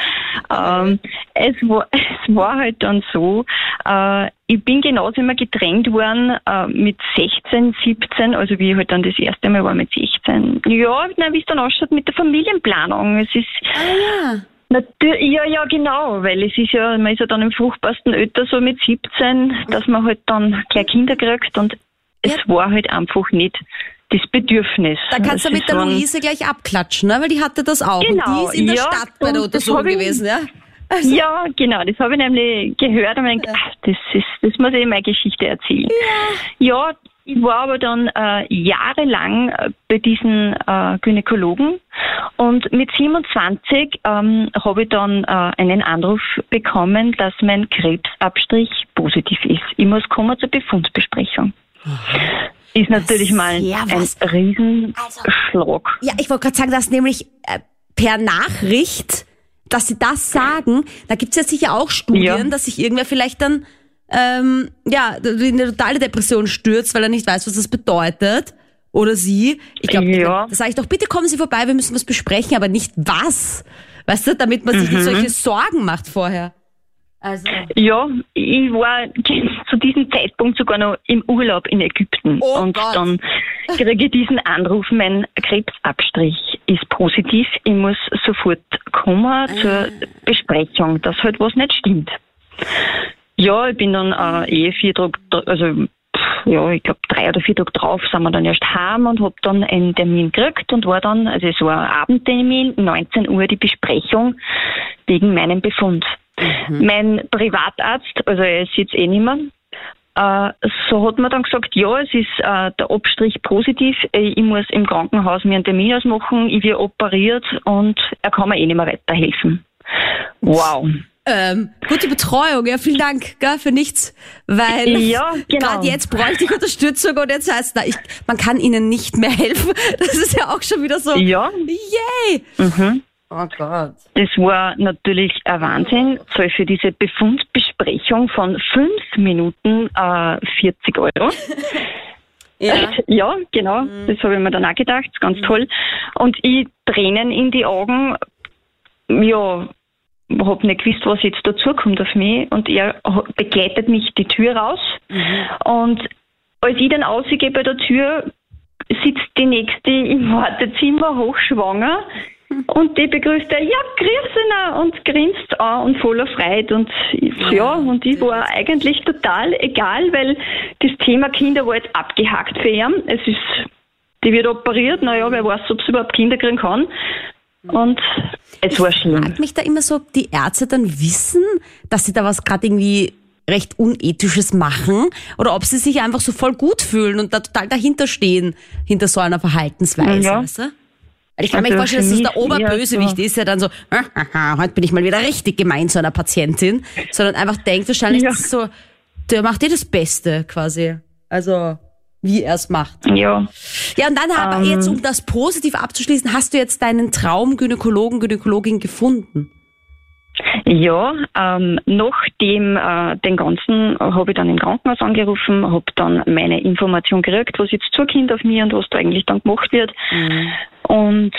ähm, es, war, [LAUGHS] es war halt dann so, äh, ich bin genauso immer gedrängt worden äh, mit 16, 17, also wie ich halt dann das erste Mal war mit 16. Ja, wie es dann ausschaut mit der Familienplanung. Es ist, Ah ja. Ja, ja, genau, weil es ist ja, man ist ja dann im fruchtbarsten Alter so mit 17, dass man halt dann gleich Kinder kriegt und es war halt einfach nicht das Bedürfnis. Da kannst du Das mit ist der Luise gleich abklatschen, ne? weil die hatte das auch. Genau, und die ist in der ja, Stadt bei der Untersuchung ich- gewesen, ja? Ja, genau, das habe ich nämlich gehört und mir gedacht, ach, das, ist, das muss ich meine Geschichte erzählen. Ja, ich war aber dann äh, jahrelang äh, bei diesen äh, Gynäkologen und mit 27 ähm, habe ich dann äh, einen Anruf bekommen, dass mein Krebsabstrich positiv ist. Ich muss kommen zur Befundsbesprechung. Ist natürlich mal sehr ein. Riesenschlag. Ja, ich wollte gerade sagen, dass nämlich äh, per Nachricht, dass sie das sagen, da gibt's ja sicher auch Studien, Ja. dass sich irgendwer vielleicht dann ähm, ja, in eine totale Depression stürzt, weil er nicht weiß, was das bedeutet. Oder sie. Ich glaube, Ja. da sage ich doch, bitte kommen Sie vorbei, wir müssen was besprechen, aber nicht was. Weißt du, damit man sich Mhm. nicht solche Sorgen macht vorher. Also. Ja, ich war zu diesem Zeitpunkt sogar noch im Urlaub in Ägypten. Oh und Gott. dann kriege ich diesen Anruf, mein Krebsabstrich ist positiv. Ich muss sofort kommen zur Besprechung, dass halt was nicht stimmt. Ja, ich bin dann äh, eh vier Tage, also ja, ich glaube drei oder vier Tage drauf sind wir dann erst heim und habe dann einen Termin gekriegt und war dann, also es war ein Abendtermin, 19 Uhr die Besprechung wegen meinem Befund. Mein Privatarzt, also er ist jetzt eh nicht mehr, äh, so hat man dann gesagt, ja, es ist äh, der Abstrich positiv, äh, ich muss im Krankenhaus mir einen Termin ausmachen, ich werde operiert und er kann mir eh nicht mehr weiterhelfen. Wow. Ähm, gute Betreuung, ja, vielen Dank, gell, für nichts, weil [LAUGHS] Ja, genau. gerade jetzt bräuchte ich Unterstützung und jetzt heißt ich, man kann ihnen nicht mehr helfen. [LAUGHS] Das ist ja auch schon wieder so. Ja. Yay! Mhm. Oh Gott. Das war natürlich ein Wahnsinn. Zahl für diese Befundbesprechung von fünf Minuten äh, 40 Euro. [LAUGHS] Ja. Ja, genau. Das habe ich mir dann auch gedacht. Ganz toll. Und ich Tränen in die Augen. Ja, habe nicht gewusst, was jetzt dazukommt auf mich. Und er begleitet mich die Tür raus. Und als ich dann ausgehe bei der Tür, sitzt die nächste im Wartezimmer hochschwanger. Und die begrüßt er, ja, grüß ihn und grinst an und voller Freude. Und ja, und ich war eigentlich total egal, weil das Thema Kinder war jetzt abgehakt für ihn. Es ist, die wird operiert, naja, wer weiß, ob sie überhaupt Kinder kriegen kann. Und es war schlimm. Fragt mich da immer so, ob die Ärzte dann wissen, dass sie da was gerade irgendwie recht Unethisches machen oder ob sie sich einfach so voll gut fühlen und da total dahinter stehen, hinter so einer Verhaltensweise. Ja. Weißt du? Weil ich kann mir Also vorstellen, dass das der Oberbösewicht so- ist, der dann so, heute bin ich mal wieder richtig gemein zu einer Patientin, sondern einfach denkt wahrscheinlich, Ja. das ist so, der macht eh das Beste quasi. Also, wie er es macht. Ja, Ja, und dann aber Ähm. jetzt, um das positiv abzuschließen, hast du jetzt deinen Traum-Gynäkologen, Gynäkologin gefunden. Ja, ähm, nachdem äh, den ganzen habe ich dann im Krankenhaus angerufen, habe dann meine Information gekriegt, was jetzt zukommt auf mir und was da eigentlich dann gemacht wird. Und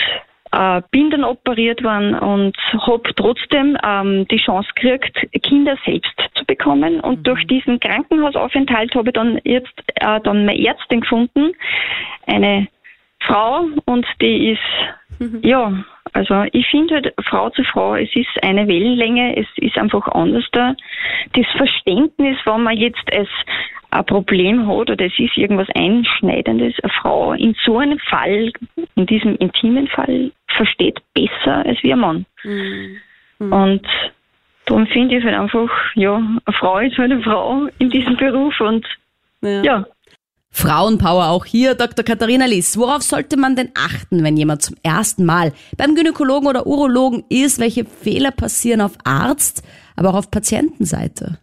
äh, bin dann operiert worden und habe trotzdem ähm, die Chance gekriegt, Kinder selbst zu bekommen. Und durch diesen Krankenhausaufenthalt habe ich dann jetzt äh, dann meine Ärztin gefunden, eine Frau und die ist ja, also ich finde halt Frau zu Frau, es ist eine Wellenlänge, es ist einfach anders da. Das Verständnis, wenn man jetzt als ein Problem hat oder es ist irgendwas Einschneidendes, eine Frau in so einem Fall, in diesem intimen Fall, versteht besser als wie ein Mann. Und darum finde ich halt einfach, ja, eine Frau ist halt eine Frau in diesem Beruf und ja. Frauenpower auch hier, Dr. Katharina Liss. Worauf sollte man denn achten, wenn jemand zum ersten Mal beim Gynäkologen oder Urologen ist? Welche Fehler passieren auf Arzt, aber auch auf Patientenseite?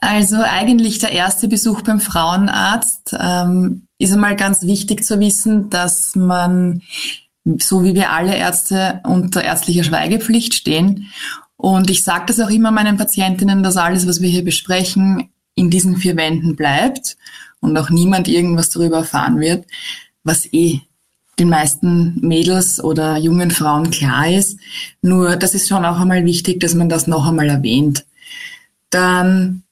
Also eigentlich der erste Besuch beim Frauenarzt ähm, ist einmal ganz wichtig zu wissen, dass man, so wie wir alle Ärzte, unter ärztlicher Schweigepflicht stehen. Und ich sage das auch immer meinen Patientinnen, dass alles, was wir hier besprechen, in diesen vier Wänden bleibt und auch niemand irgendwas darüber erfahren wird, was eh den meisten Mädels oder jungen Frauen klar ist. Nur das ist schon auch einmal wichtig, dass man das noch einmal erwähnt. Dann,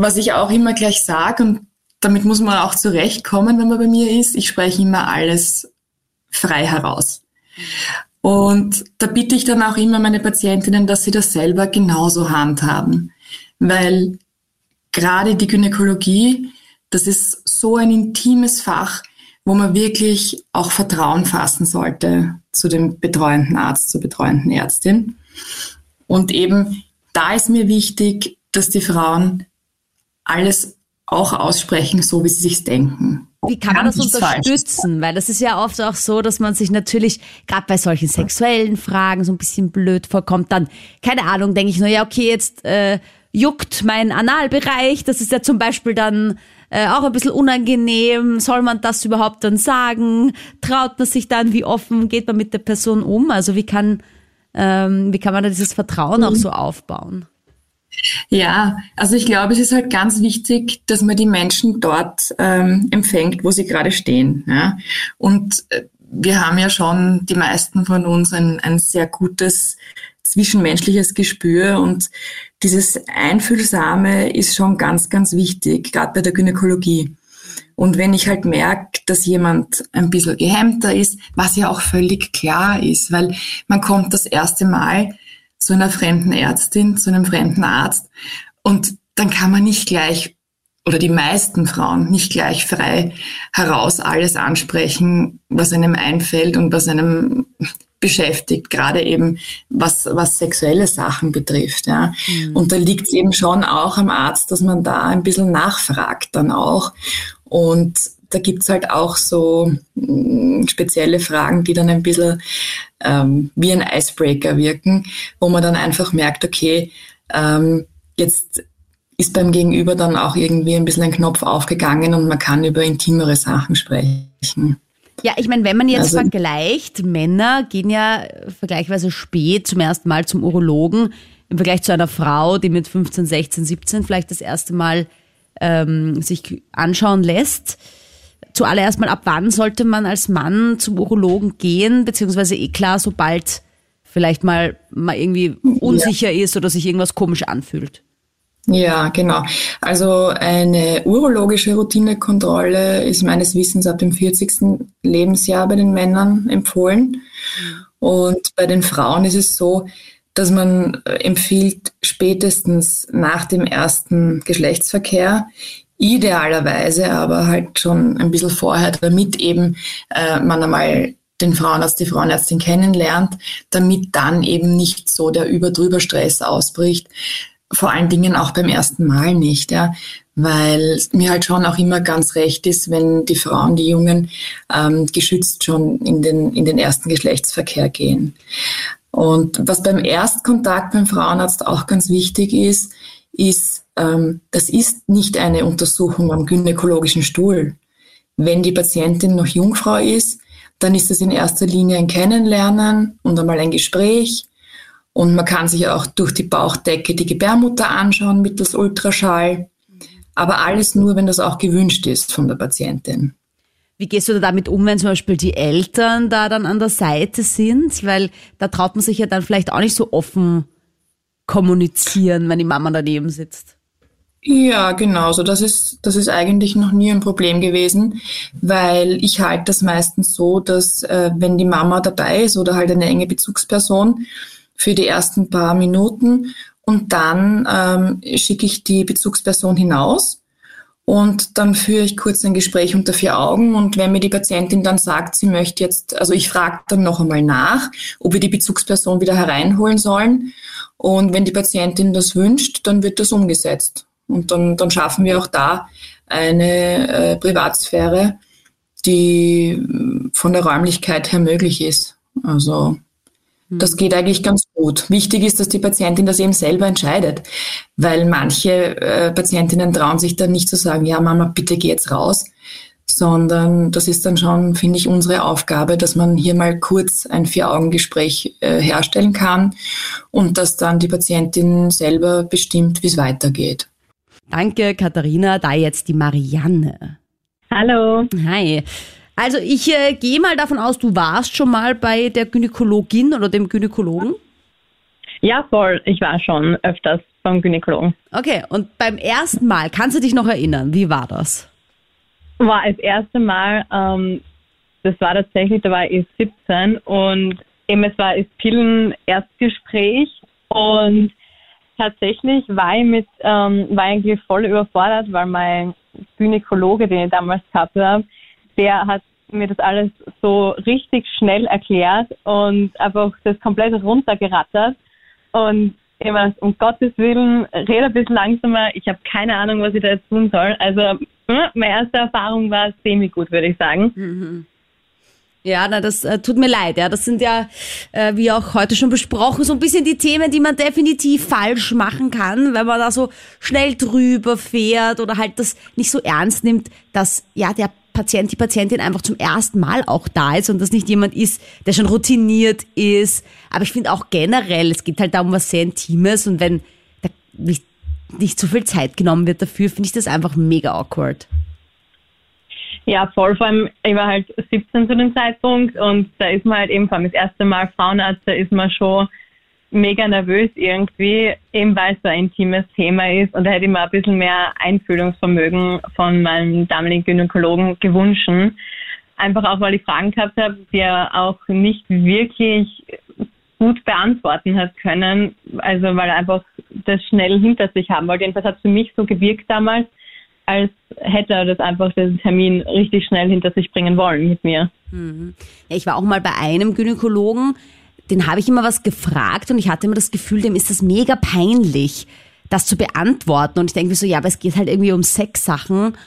was ich auch immer gleich sage, und damit muss man auch zurechtkommen, wenn man bei mir ist, ich spreche immer alles frei heraus. Und da bitte ich dann auch immer meine Patientinnen, dass sie das selber genauso handhaben. Weil gerade die Gynäkologie, das ist so ein intimes Fach, wo man wirklich auch Vertrauen fassen sollte zu dem betreuenden Arzt, zur betreuenden Ärztin. Und eben da ist mir wichtig, dass die Frauen alles auch aussprechen, so wie sie sich denken. Wie kann man das falsch unterstützen? Weil das ist ja oft auch so, dass man sich natürlich, gerade bei solchen sexuellen Fragen, so ein bisschen blöd vorkommt. Dann, keine Ahnung, denke ich nur, ja, okay, jetzt äh, juckt mein Analbereich. Das ist ja zum Beispiel dann äh, auch ein bisschen unangenehm. Soll man das überhaupt dann sagen? Traut man sich dann? Wie offen geht man mit der Person um? Also wie kann, ähm, wie kann man da dieses Vertrauen auch so aufbauen? Ja, also ich glaube, es ist halt ganz wichtig, dass man die Menschen dort ähm, empfängt, wo sie gerade stehen. Ja? Und äh, wir haben ja schon, die meisten von uns, ein, ein sehr gutes zwischenmenschliches Gespür und dieses Einfühlsame ist schon ganz, ganz wichtig, gerade bei der Gynäkologie. Und wenn ich halt merke, dass jemand ein bisschen gehemmter ist, was ja auch völlig klar ist, weil man kommt das erste Mal zu einer fremden Ärztin, zu einem fremden Arzt und dann kann man nicht gleich oder die meisten Frauen nicht gleich frei heraus alles ansprechen, was einem einfällt und was einem beschäftigt, gerade eben was, was sexuelle Sachen betrifft. Ja. Und da liegt es eben schon auch am Arzt, dass man da ein bisschen nachfragt dann auch. Und da gibt's halt auch so mh, spezielle Fragen, die dann ein bisschen ähm, wie ein Icebreaker wirken, wo man dann einfach merkt, okay, ähm, jetzt ist beim Gegenüber dann auch irgendwie ein bisschen ein Knopf aufgegangen und man kann über intimere Sachen sprechen. Ja, ich meine, wenn man jetzt Also- vergleicht, Männer gehen ja vergleichsweise spät zum ersten Mal zum Urologen im Vergleich zu einer Frau, die mit 15, 16, 17 vielleicht das erste Mal ähm, sich anschauen lässt. Zuallererst mal, ab wann sollte man als Mann zum Urologen gehen, beziehungsweise eh klar, sobald vielleicht mal, mal irgendwie unsicher ist oder sich irgendwas komisch anfühlt. Ja, genau. Also eine urologische Routinekontrolle ist meines Wissens ab dem 40. Lebensjahr bei den Männern empfohlen. Und bei den Frauen ist es so, dass man empfiehlt, spätestens nach dem ersten Geschlechtsverkehr, idealerweise aber halt schon ein bisschen vorher, damit eben äh, man einmal den Frauenarzt, die Frauenärztin kennenlernt, damit dann eben nicht so der Überdrüber Stress ausbricht, vor allen Dingen auch beim ersten Mal nicht, ja, weil mir halt schon auch immer ganz recht ist, wenn die Frauen, die Jungen ähm, geschützt schon in den, in den ersten Geschlechtsverkehr gehen. Und was beim Erstkontakt beim Frauenarzt auch ganz wichtig ist, ist, ähm, das ist nicht eine Untersuchung am gynäkologischen Stuhl. Wenn die Patientin noch Jungfrau ist, dann ist es in erster Linie ein Kennenlernen und einmal ein Gespräch. Und man kann sich auch durch die Bauchdecke die Gebärmutter anschauen mittels Ultraschall. Aber alles nur, wenn das auch gewünscht ist von der Patientin. Wie gehst du da damit um, wenn zum Beispiel die Eltern da dann an der Seite sind? Weil da traut man sich ja dann vielleicht auch nicht so offen kommunizieren, wenn die Mama daneben sitzt. Ja, genau. So, das ist, das ist eigentlich noch nie ein Problem gewesen, weil ich halte das meistens so, dass äh, wenn die Mama dabei ist oder halt eine enge Bezugsperson für die ersten paar Minuten und dann ähm, schicke ich die Bezugsperson hinaus und dann führe ich kurz ein Gespräch unter vier Augen und wenn mir die Patientin dann sagt, sie möchte jetzt, also ich frage dann noch einmal nach, ob wir die Bezugsperson wieder hereinholen sollen und wenn die Patientin das wünscht, dann wird das umgesetzt. Und dann, dann schaffen wir auch da eine äh, Privatsphäre, die von der Räumlichkeit her möglich ist. Also das geht eigentlich ganz gut. Wichtig ist, dass die Patientin das eben selber entscheidet, weil manche äh, Patientinnen trauen sich dann nicht zu sagen, ja Mama, bitte geh jetzt raus, sondern das ist dann schon, finde ich, unsere Aufgabe, dass man hier mal kurz ein Vier-Augen-Gespräch äh, herstellen kann und dass dann die Patientin selber bestimmt, wie es weitergeht. Danke, Katharina. Da jetzt die Marianne. Hallo. Hi. Also ich äh, gehe mal davon aus, du warst schon mal bei der Gynäkologin oder dem Gynäkologen? Ja, voll. Ich war schon öfters beim Gynäkologen. Okay, und beim ersten Mal, kannst du dich noch erinnern, wie war das? War das erste Mal, ähm, das war tatsächlich, da war ich 17 und eben es war das Pillen-Erstgespräch und tatsächlich war ich mit, ähm, war eigentlich voll überfordert, weil mein Gynäkologe, den ich damals habe, der hat mir das alles so richtig schnell erklärt und einfach das komplett runtergerattert. Und immer, um Gottes Willen, rede ein bisschen langsamer. Ich habe keine Ahnung, was ich da jetzt tun soll. Also, hm, meine erste Erfahrung war semi-gut, würde ich sagen. Mhm. Ja, na, das äh, tut mir leid. Ja, das sind ja, äh, wie auch heute schon besprochen, so ein bisschen die Themen, die man definitiv falsch machen kann, wenn man da so schnell drüber fährt oder halt das nicht so ernst nimmt, dass ja der Patient, die Patientin einfach zum ersten Mal auch da ist und das nicht jemand ist, der schon routiniert ist. Aber ich finde auch generell, es geht halt da um was sehr Intimes und wenn da nicht, nicht so viel Zeit genommen wird dafür, finde ich das einfach mega awkward. Ja, voll. Vor allem, ich war halt 17 zu dem Zeitpunkt und da ist man halt eben vor allem das erste Mal Frauenarzt, da ist man schon mega nervös irgendwie, eben weil es so ein intimes Thema ist und da hätte ich mir ein bisschen mehr Einfühlungsvermögen von meinem damaligen Gynäkologen gewünscht. Einfach auch, weil ich Fragen gehabt habe, die er auch nicht wirklich gut beantworten hat können. Also weil er einfach das schnell hinter sich haben wollte. Jedenfalls hat es für mich so gewirkt damals, als hätte er das einfach den Termin richtig schnell hinter sich bringen wollen mit mir. Mhm. Ja, ich war auch mal bei einem Gynäkologen, den habe ich immer was gefragt und ich hatte immer das Gefühl, dem ist das mega peinlich, das zu beantworten. Und ich denke mir so, ja, aber es geht halt irgendwie um Sexsachen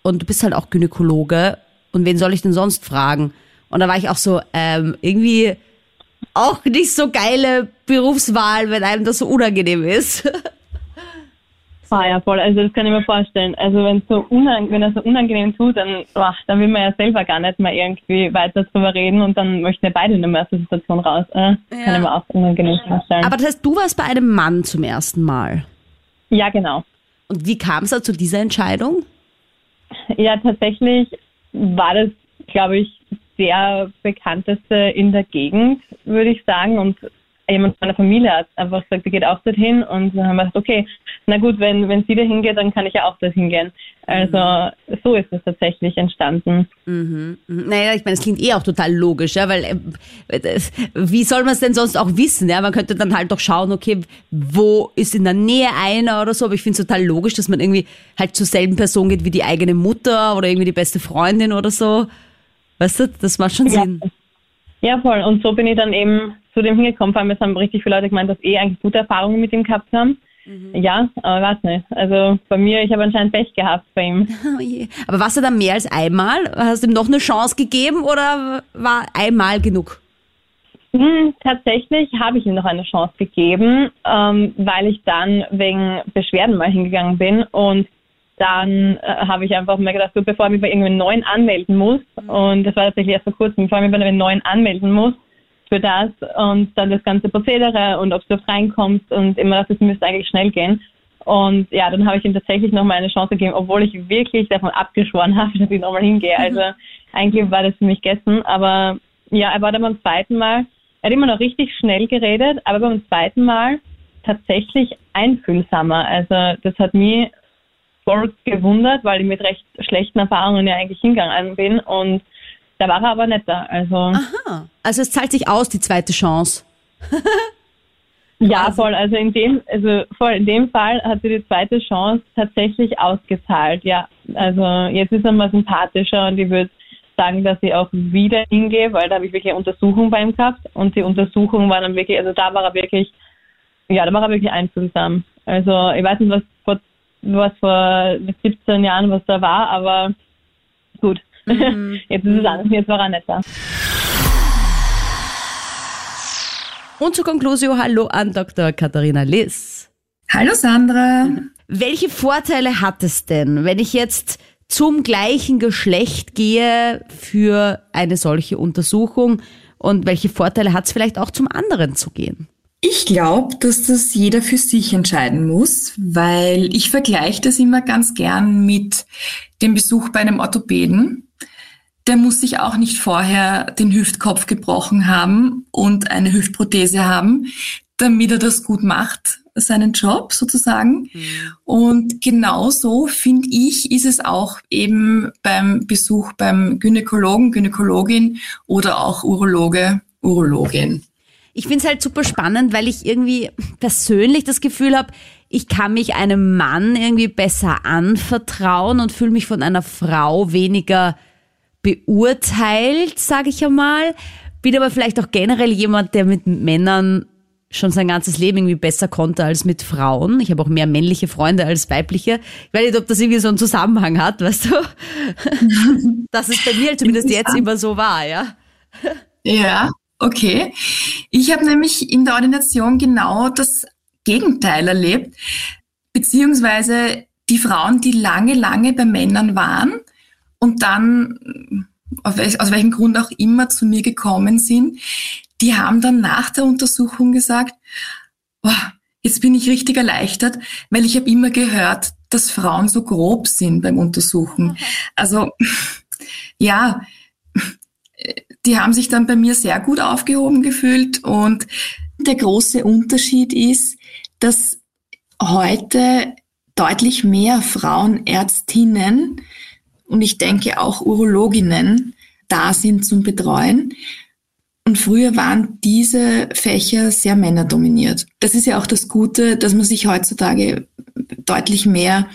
und du bist halt auch Gynäkologe und wen soll ich denn sonst fragen? Und da war ich auch so, ähm, irgendwie auch nicht so geile Berufswahl, wenn einem das so unangenehm ist. [LAUGHS] Ah ja, voll. Also das kann ich mir vorstellen. Also wenn so unang wenn er so unangenehm tut, dann, ach, dann will man ja selber gar nicht mehr irgendwie weiter drüber reden und dann möchten wir beide in der ersten Situation raus. Äh? Ja. Kann ich mir auch unangenehm vorstellen. Aber das heißt, du warst bei einem Mann zum ersten Mal. Ja, genau. Und wie kam es da zu dieser Entscheidung? Ja, tatsächlich war das, glaube ich, der bekannteste in der Gegend, würde ich sagen. Und jemand meiner Familie hat einfach gesagt, sie geht auch dorthin und dann haben wir gesagt, okay, na gut, wenn, wenn sie da hingeht, dann kann ich ja auch dorthin gehen. Also mhm. so ist es tatsächlich entstanden. Mhm. Naja, ich meine, es klingt eh auch total logisch, ja, weil äh, wie soll man es denn sonst auch wissen? Ja, man könnte dann halt doch schauen, okay, wo ist in der Nähe einer oder so, aber ich finde es total logisch, dass man irgendwie halt zur selben Person geht wie die eigene Mutter oder irgendwie die beste Freundin oder so. Weißt du, das macht schon ja. Sinn. Ja, voll. Und so bin ich dann eben zu dem hingekommen. Vor allem, es haben richtig viele Leute gemeint, dass eh eigentlich gute Erfahrungen mit ihm gehabt haben. ja, aber weiß nicht. Also bei mir, ich habe anscheinend Pech gehabt bei ihm. [LAUGHS] Oh. Aber warst du dann mehr als einmal? Hast du ihm noch eine Chance gegeben oder war einmal genug? Hm, tatsächlich habe ich ihm noch eine Chance gegeben, ähm, weil ich dann wegen Beschwerden mal hingegangen bin und dann äh, habe ich einfach mir gedacht, so, bevor ich mich bei irgendeinem neuen anmelden muss, und das war tatsächlich erst vor kurzem, bevor ich mich bei einem neuen anmelden muss für das und dann das ganze Prozedere und ob du reinkommst und immer das müsste eigentlich schnell gehen. Und ja, dann habe ich ihm tatsächlich nochmal eine Chance gegeben, obwohl ich wirklich davon abgeschworen [LAUGHS] habe, dass ich nochmal hingehe. Also eigentlich war das für mich gegessen, aber ja, er war dann beim zweiten Mal er hat immer noch richtig schnell geredet, aber beim zweiten Mal tatsächlich einfühlsamer. Also das hat mich voll gewundert, weil ich mit recht schlechten Erfahrungen ja eigentlich hingegangen bin und da war er aber netter. Also Aha. Also es zahlt sich aus, die zweite Chance. [LAUGHS] ja, voll. Also in dem, also voll in dem Fall hat sie die zweite Chance tatsächlich ausgezahlt. Ja, also jetzt ist er mal sympathischer und ich würde sagen, dass ich auch wieder hingehe, weil da habe ich wirklich eine Untersuchung bei ihm gehabt und die Untersuchung war dann wirklich, also da war er wirklich, ja, da war er wirklich einfühlsam. Also ich weiß nicht, was was vor 17 Jahren was da war, aber gut. Mhm. [LAUGHS] Jetzt ist es anders, jetzt war er netter. Und zur Konklusion, hallo an Dr. Katharina Liss. Hallo Sandra. Welche Vorteile hat es denn, wenn ich jetzt zum gleichen Geschlecht gehe für eine solche Untersuchung und welche Vorteile hat es vielleicht auch zum anderen zu gehen? Ich glaube, dass das jeder für sich entscheiden muss, weil ich vergleiche das immer ganz gern mit dem Besuch bei einem Orthopäden. Der muss sich auch nicht vorher den Hüftkopf gebrochen haben und eine Hüftprothese haben, damit er das gut macht, seinen Job sozusagen. Mhm. Und genauso finde ich, ist es auch eben beim Besuch beim Gynäkologen, Gynäkologin oder auch Urologe, Urologin. Ich finde es halt super spannend, weil ich irgendwie persönlich das Gefühl habe, ich kann mich einem Mann irgendwie besser anvertrauen und fühle mich von einer Frau weniger beurteilt, sage ich einmal. Bin aber vielleicht auch generell jemand, der mit Männern schon sein ganzes Leben irgendwie besser konnte als mit Frauen. Ich habe auch mehr männliche Freunde als weibliche. Ich weiß nicht, ob das irgendwie so einen Zusammenhang hat, weißt du? [LAUGHS] Dass es bei mir zumindest jetzt immer so war, ja. Ja, okay. Ich habe nämlich in der Ordination genau das Gegenteil erlebt, beziehungsweise die Frauen, die lange, lange bei Männern waren und dann aus welchem Grund auch immer zu mir gekommen sind, die haben dann nach der Untersuchung gesagt, oh, jetzt bin ich richtig erleichtert, weil ich habe immer gehört, dass Frauen so grob sind beim Untersuchen. Okay. Also ja, die haben sich dann bei mir sehr gut aufgehoben gefühlt und der große Unterschied ist, dass heute deutlich mehr Frauenärztinnen und ich denke auch Urologinnen da sind zum Betreuen. Und früher waren diese Fächer sehr männerdominiert. Das ist ja auch das Gute, dass man sich heutzutage deutlich mehr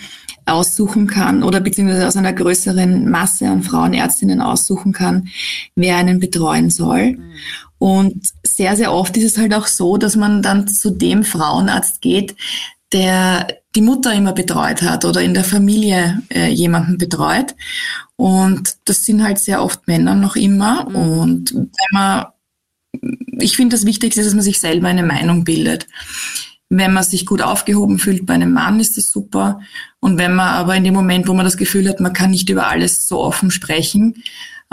aussuchen kann oder beziehungsweise aus einer größeren Masse an Frauenärztinnen aussuchen kann, wer einen betreuen soll. Mhm. Und sehr, sehr oft ist es halt auch so, dass man dann zu dem Frauenarzt geht, der die Mutter immer betreut hat oder in der Familie äh, jemanden betreut. Und das sind halt sehr oft Männer noch immer. Mhm. Und wenn man ich finde, das Wichtigste ist, dass man sich selber eine Meinung bildet. Wenn man sich gut aufgehoben fühlt bei einem Mann, ist das super. Und wenn man aber in dem Moment, wo man das Gefühl hat, man kann nicht über alles so offen sprechen,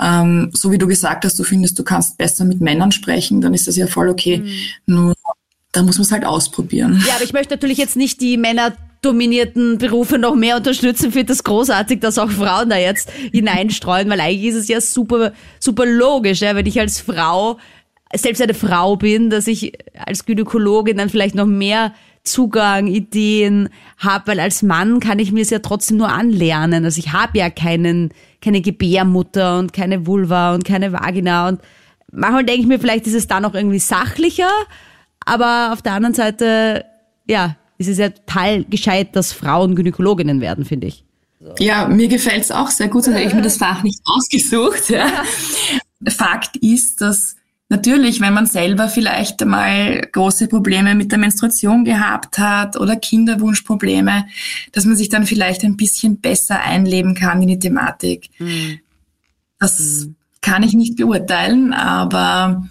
ähm, so wie du gesagt hast, du findest, du kannst besser mit Männern sprechen, dann ist das ja voll okay. Mhm. Nur da muss man es halt ausprobieren. Ja, aber ich möchte natürlich jetzt nicht die Männer dominierten Berufe noch mehr unterstützen. Ich finde das großartig, dass auch Frauen da jetzt [LAUGHS] hineinstreuen, weil eigentlich ist es ja super, super logisch, ja, wenn ich als Frau selbst eine Frau bin, dass ich als Gynäkologin dann vielleicht noch mehr Zugang, Ideen habe, weil als Mann kann ich mir es ja trotzdem nur anlernen. Also ich habe ja keinen, keine Gebärmutter und keine Vulva und keine Vagina und manchmal denke ich mir, vielleicht ist es da noch irgendwie sachlicher, aber auf der anderen Seite, ja, ist es ja total gescheit, dass Frauen Gynäkologinnen werden, finde ich. So. Ja, mir gefällt es auch sehr gut, sonst hätte ich mir das Fach nicht ausgesucht. Ja. [LAUGHS] Fakt ist, dass natürlich, wenn man selber vielleicht mal große Probleme mit der Menstruation gehabt hat oder Kinderwunschprobleme, dass man sich dann vielleicht ein bisschen besser einleben kann in die Thematik. Mhm. Das mhm. kann ich nicht beurteilen, aber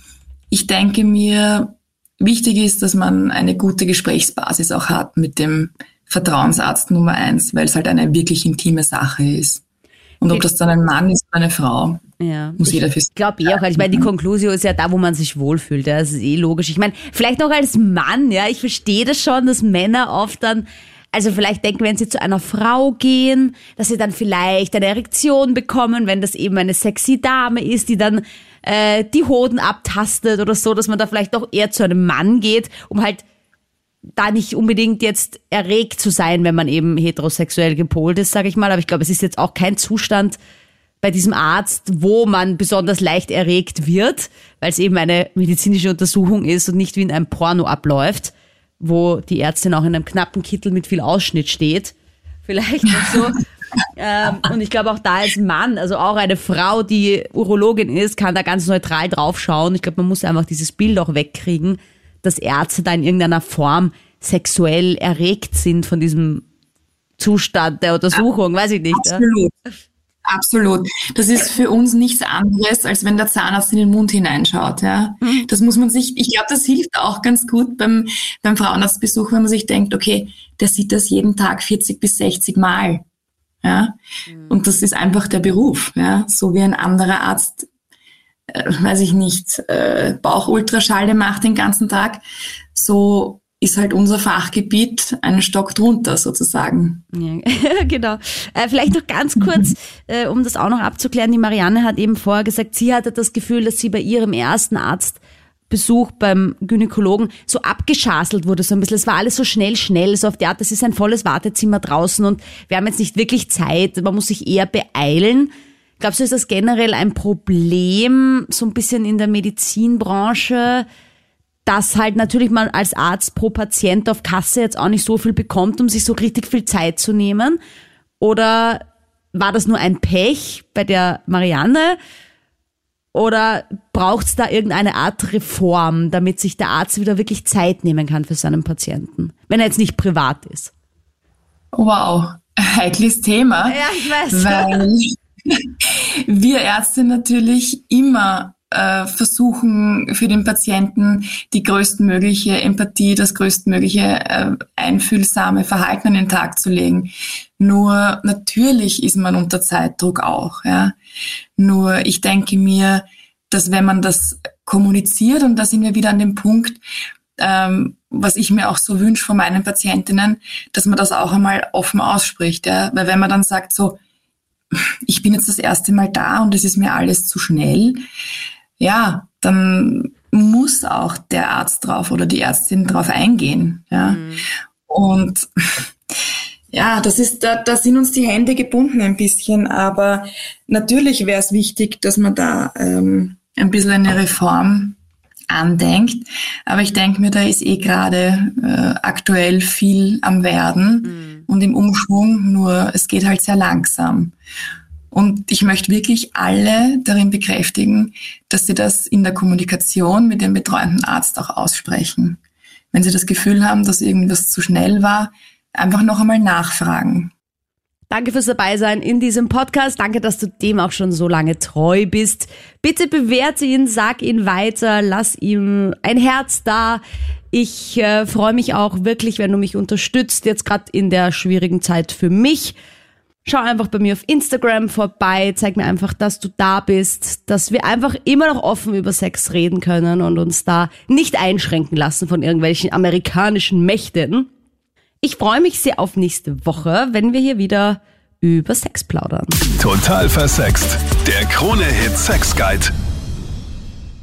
ich denke mir, wichtig ist, dass man eine gute Gesprächsbasis auch hat mit dem Vertrauensarzt Nummer eins, weil es halt eine wirklich intime Sache ist. Und ob das dann ein Mann ist oder eine Frau, ja. muss jeder für sich. Ich glaube eh auch, ich meine, die Konklusion ist ja da, wo man sich wohlfühlt. Ja, das ist eh logisch. Ich meine, vielleicht auch als Mann, ja, ich verstehe das schon, dass Männer oft dann also vielleicht denken, wenn sie zu einer Frau gehen, dass sie dann vielleicht eine Erektion bekommen, wenn das eben eine sexy Dame ist, die dann äh, die Hoden abtastet oder so, dass man da vielleicht auch eher zu einem Mann geht, um halt da nicht unbedingt jetzt erregt zu sein, wenn man eben heterosexuell gepolt ist, sage ich mal. Aber ich glaube, es ist jetzt auch kein Zustand bei diesem Arzt, wo man besonders leicht erregt wird, weil es eben eine medizinische Untersuchung ist und nicht wie in einem Porno abläuft, wo die Ärztin auch in einem knappen Kittel mit viel Ausschnitt steht. Vielleicht noch so. [LAUGHS] ähm, und ich glaube auch da als Mann, also auch eine Frau, die Urologin ist, kann da ganz neutral draufschauen. Ich glaube, man muss einfach dieses Bild auch wegkriegen dass Ärzte da in irgendeiner Form sexuell erregt sind von diesem Zustand der Untersuchung, weiß ich nicht. Absolut. Ja. Absolut. Das ist für uns nichts anderes, als wenn der Zahnarzt in den Mund hineinschaut. Ja. Mhm. Das muss man sich, ich glaube, das hilft auch ganz gut beim, beim Frauenarztbesuch, wenn man sich denkt, okay, der sieht das jeden Tag 40 bis 60 Mal. Ja. Mhm. Und das ist einfach der Beruf. Ja. So wie ein anderer Arzt äh, weiß ich nicht, äh, Bauchultraschalle macht den ganzen Tag, so ist halt unser Fachgebiet einen Stock drunter sozusagen. Ja, [LAUGHS] genau. Äh, vielleicht noch ganz kurz, [LAUGHS] äh, um das auch noch abzuklären. Die Marianne hat eben vorher gesagt, sie hatte das Gefühl, dass sie bei ihrem ersten Arztbesuch beim Gynäkologen so abgeschaselt wurde, so ein bisschen. Es war alles so schnell, schnell, so auf der Art, das ist ein volles Wartezimmer draußen und wir haben jetzt nicht wirklich Zeit, man muss sich eher beeilen. Glaubst du, ist das generell ein Problem, so ein bisschen in der Medizinbranche, dass halt natürlich man als Arzt pro Patient auf Kasse jetzt auch nicht so viel bekommt, um sich so richtig viel Zeit zu nehmen? Oder war das nur ein Pech bei der Marianne? Oder braucht es da irgendeine Art Reform, damit sich der Arzt wieder wirklich Zeit nehmen kann für seinen Patienten, wenn er jetzt nicht privat ist? Wow, heikles Thema. Ja, ich weiß. Weil [LAUGHS] wir Ärzte natürlich immer äh, versuchen für den Patienten die größtmögliche Empathie, das größtmögliche äh, einfühlsame Verhalten an den Tag zu legen. Nur natürlich ist man unter Zeitdruck auch. Ja. Nur ich denke mir, dass wenn man das kommuniziert, und da sind wir wieder an dem Punkt, ähm, was ich mir auch so wünsche von meinen Patientinnen, dass man das auch einmal offen ausspricht. Ja? Weil wenn man dann sagt so, ich bin jetzt das erste Mal da und es ist mir alles zu schnell, ja, dann muss auch der Arzt drauf oder die Ärztin drauf eingehen. Ja. Mhm. Und [LAUGHS] ja, das ist, da, da sind uns die Hände gebunden ein bisschen, aber natürlich wäre es wichtig, dass man da ähm, ein bisschen eine Reform andenkt. Aber ich denke mir, da ist eh gerade äh, aktuell viel am Werden. Mhm und im Umschwung, nur es geht halt sehr langsam. Und ich möchte wirklich alle darin bekräftigen, dass sie das in der Kommunikation mit dem betreuenden Arzt auch aussprechen. Wenn sie das Gefühl haben, dass irgendwas zu schnell war, einfach noch einmal nachfragen. Danke fürs Dabeisein in diesem Podcast. Danke, dass du dem auch schon so lange treu bist. Bitte bewerte ihn, sag ihn weiter, lass ihm ein Herz da. Ich äh, freue mich auch wirklich, wenn du mich unterstützt, jetzt gerade in der schwierigen Zeit für mich. Schau einfach bei mir auf Instagram vorbei, zeig mir einfach, dass du da bist, dass wir einfach immer noch offen über Sex reden können und uns da nicht einschränken lassen von irgendwelchen amerikanischen Mächten. Ich freue mich sehr auf nächste Woche, wenn wir hier wieder über Sex plaudern. Total versext. Der Krone-Hit Sex Guide.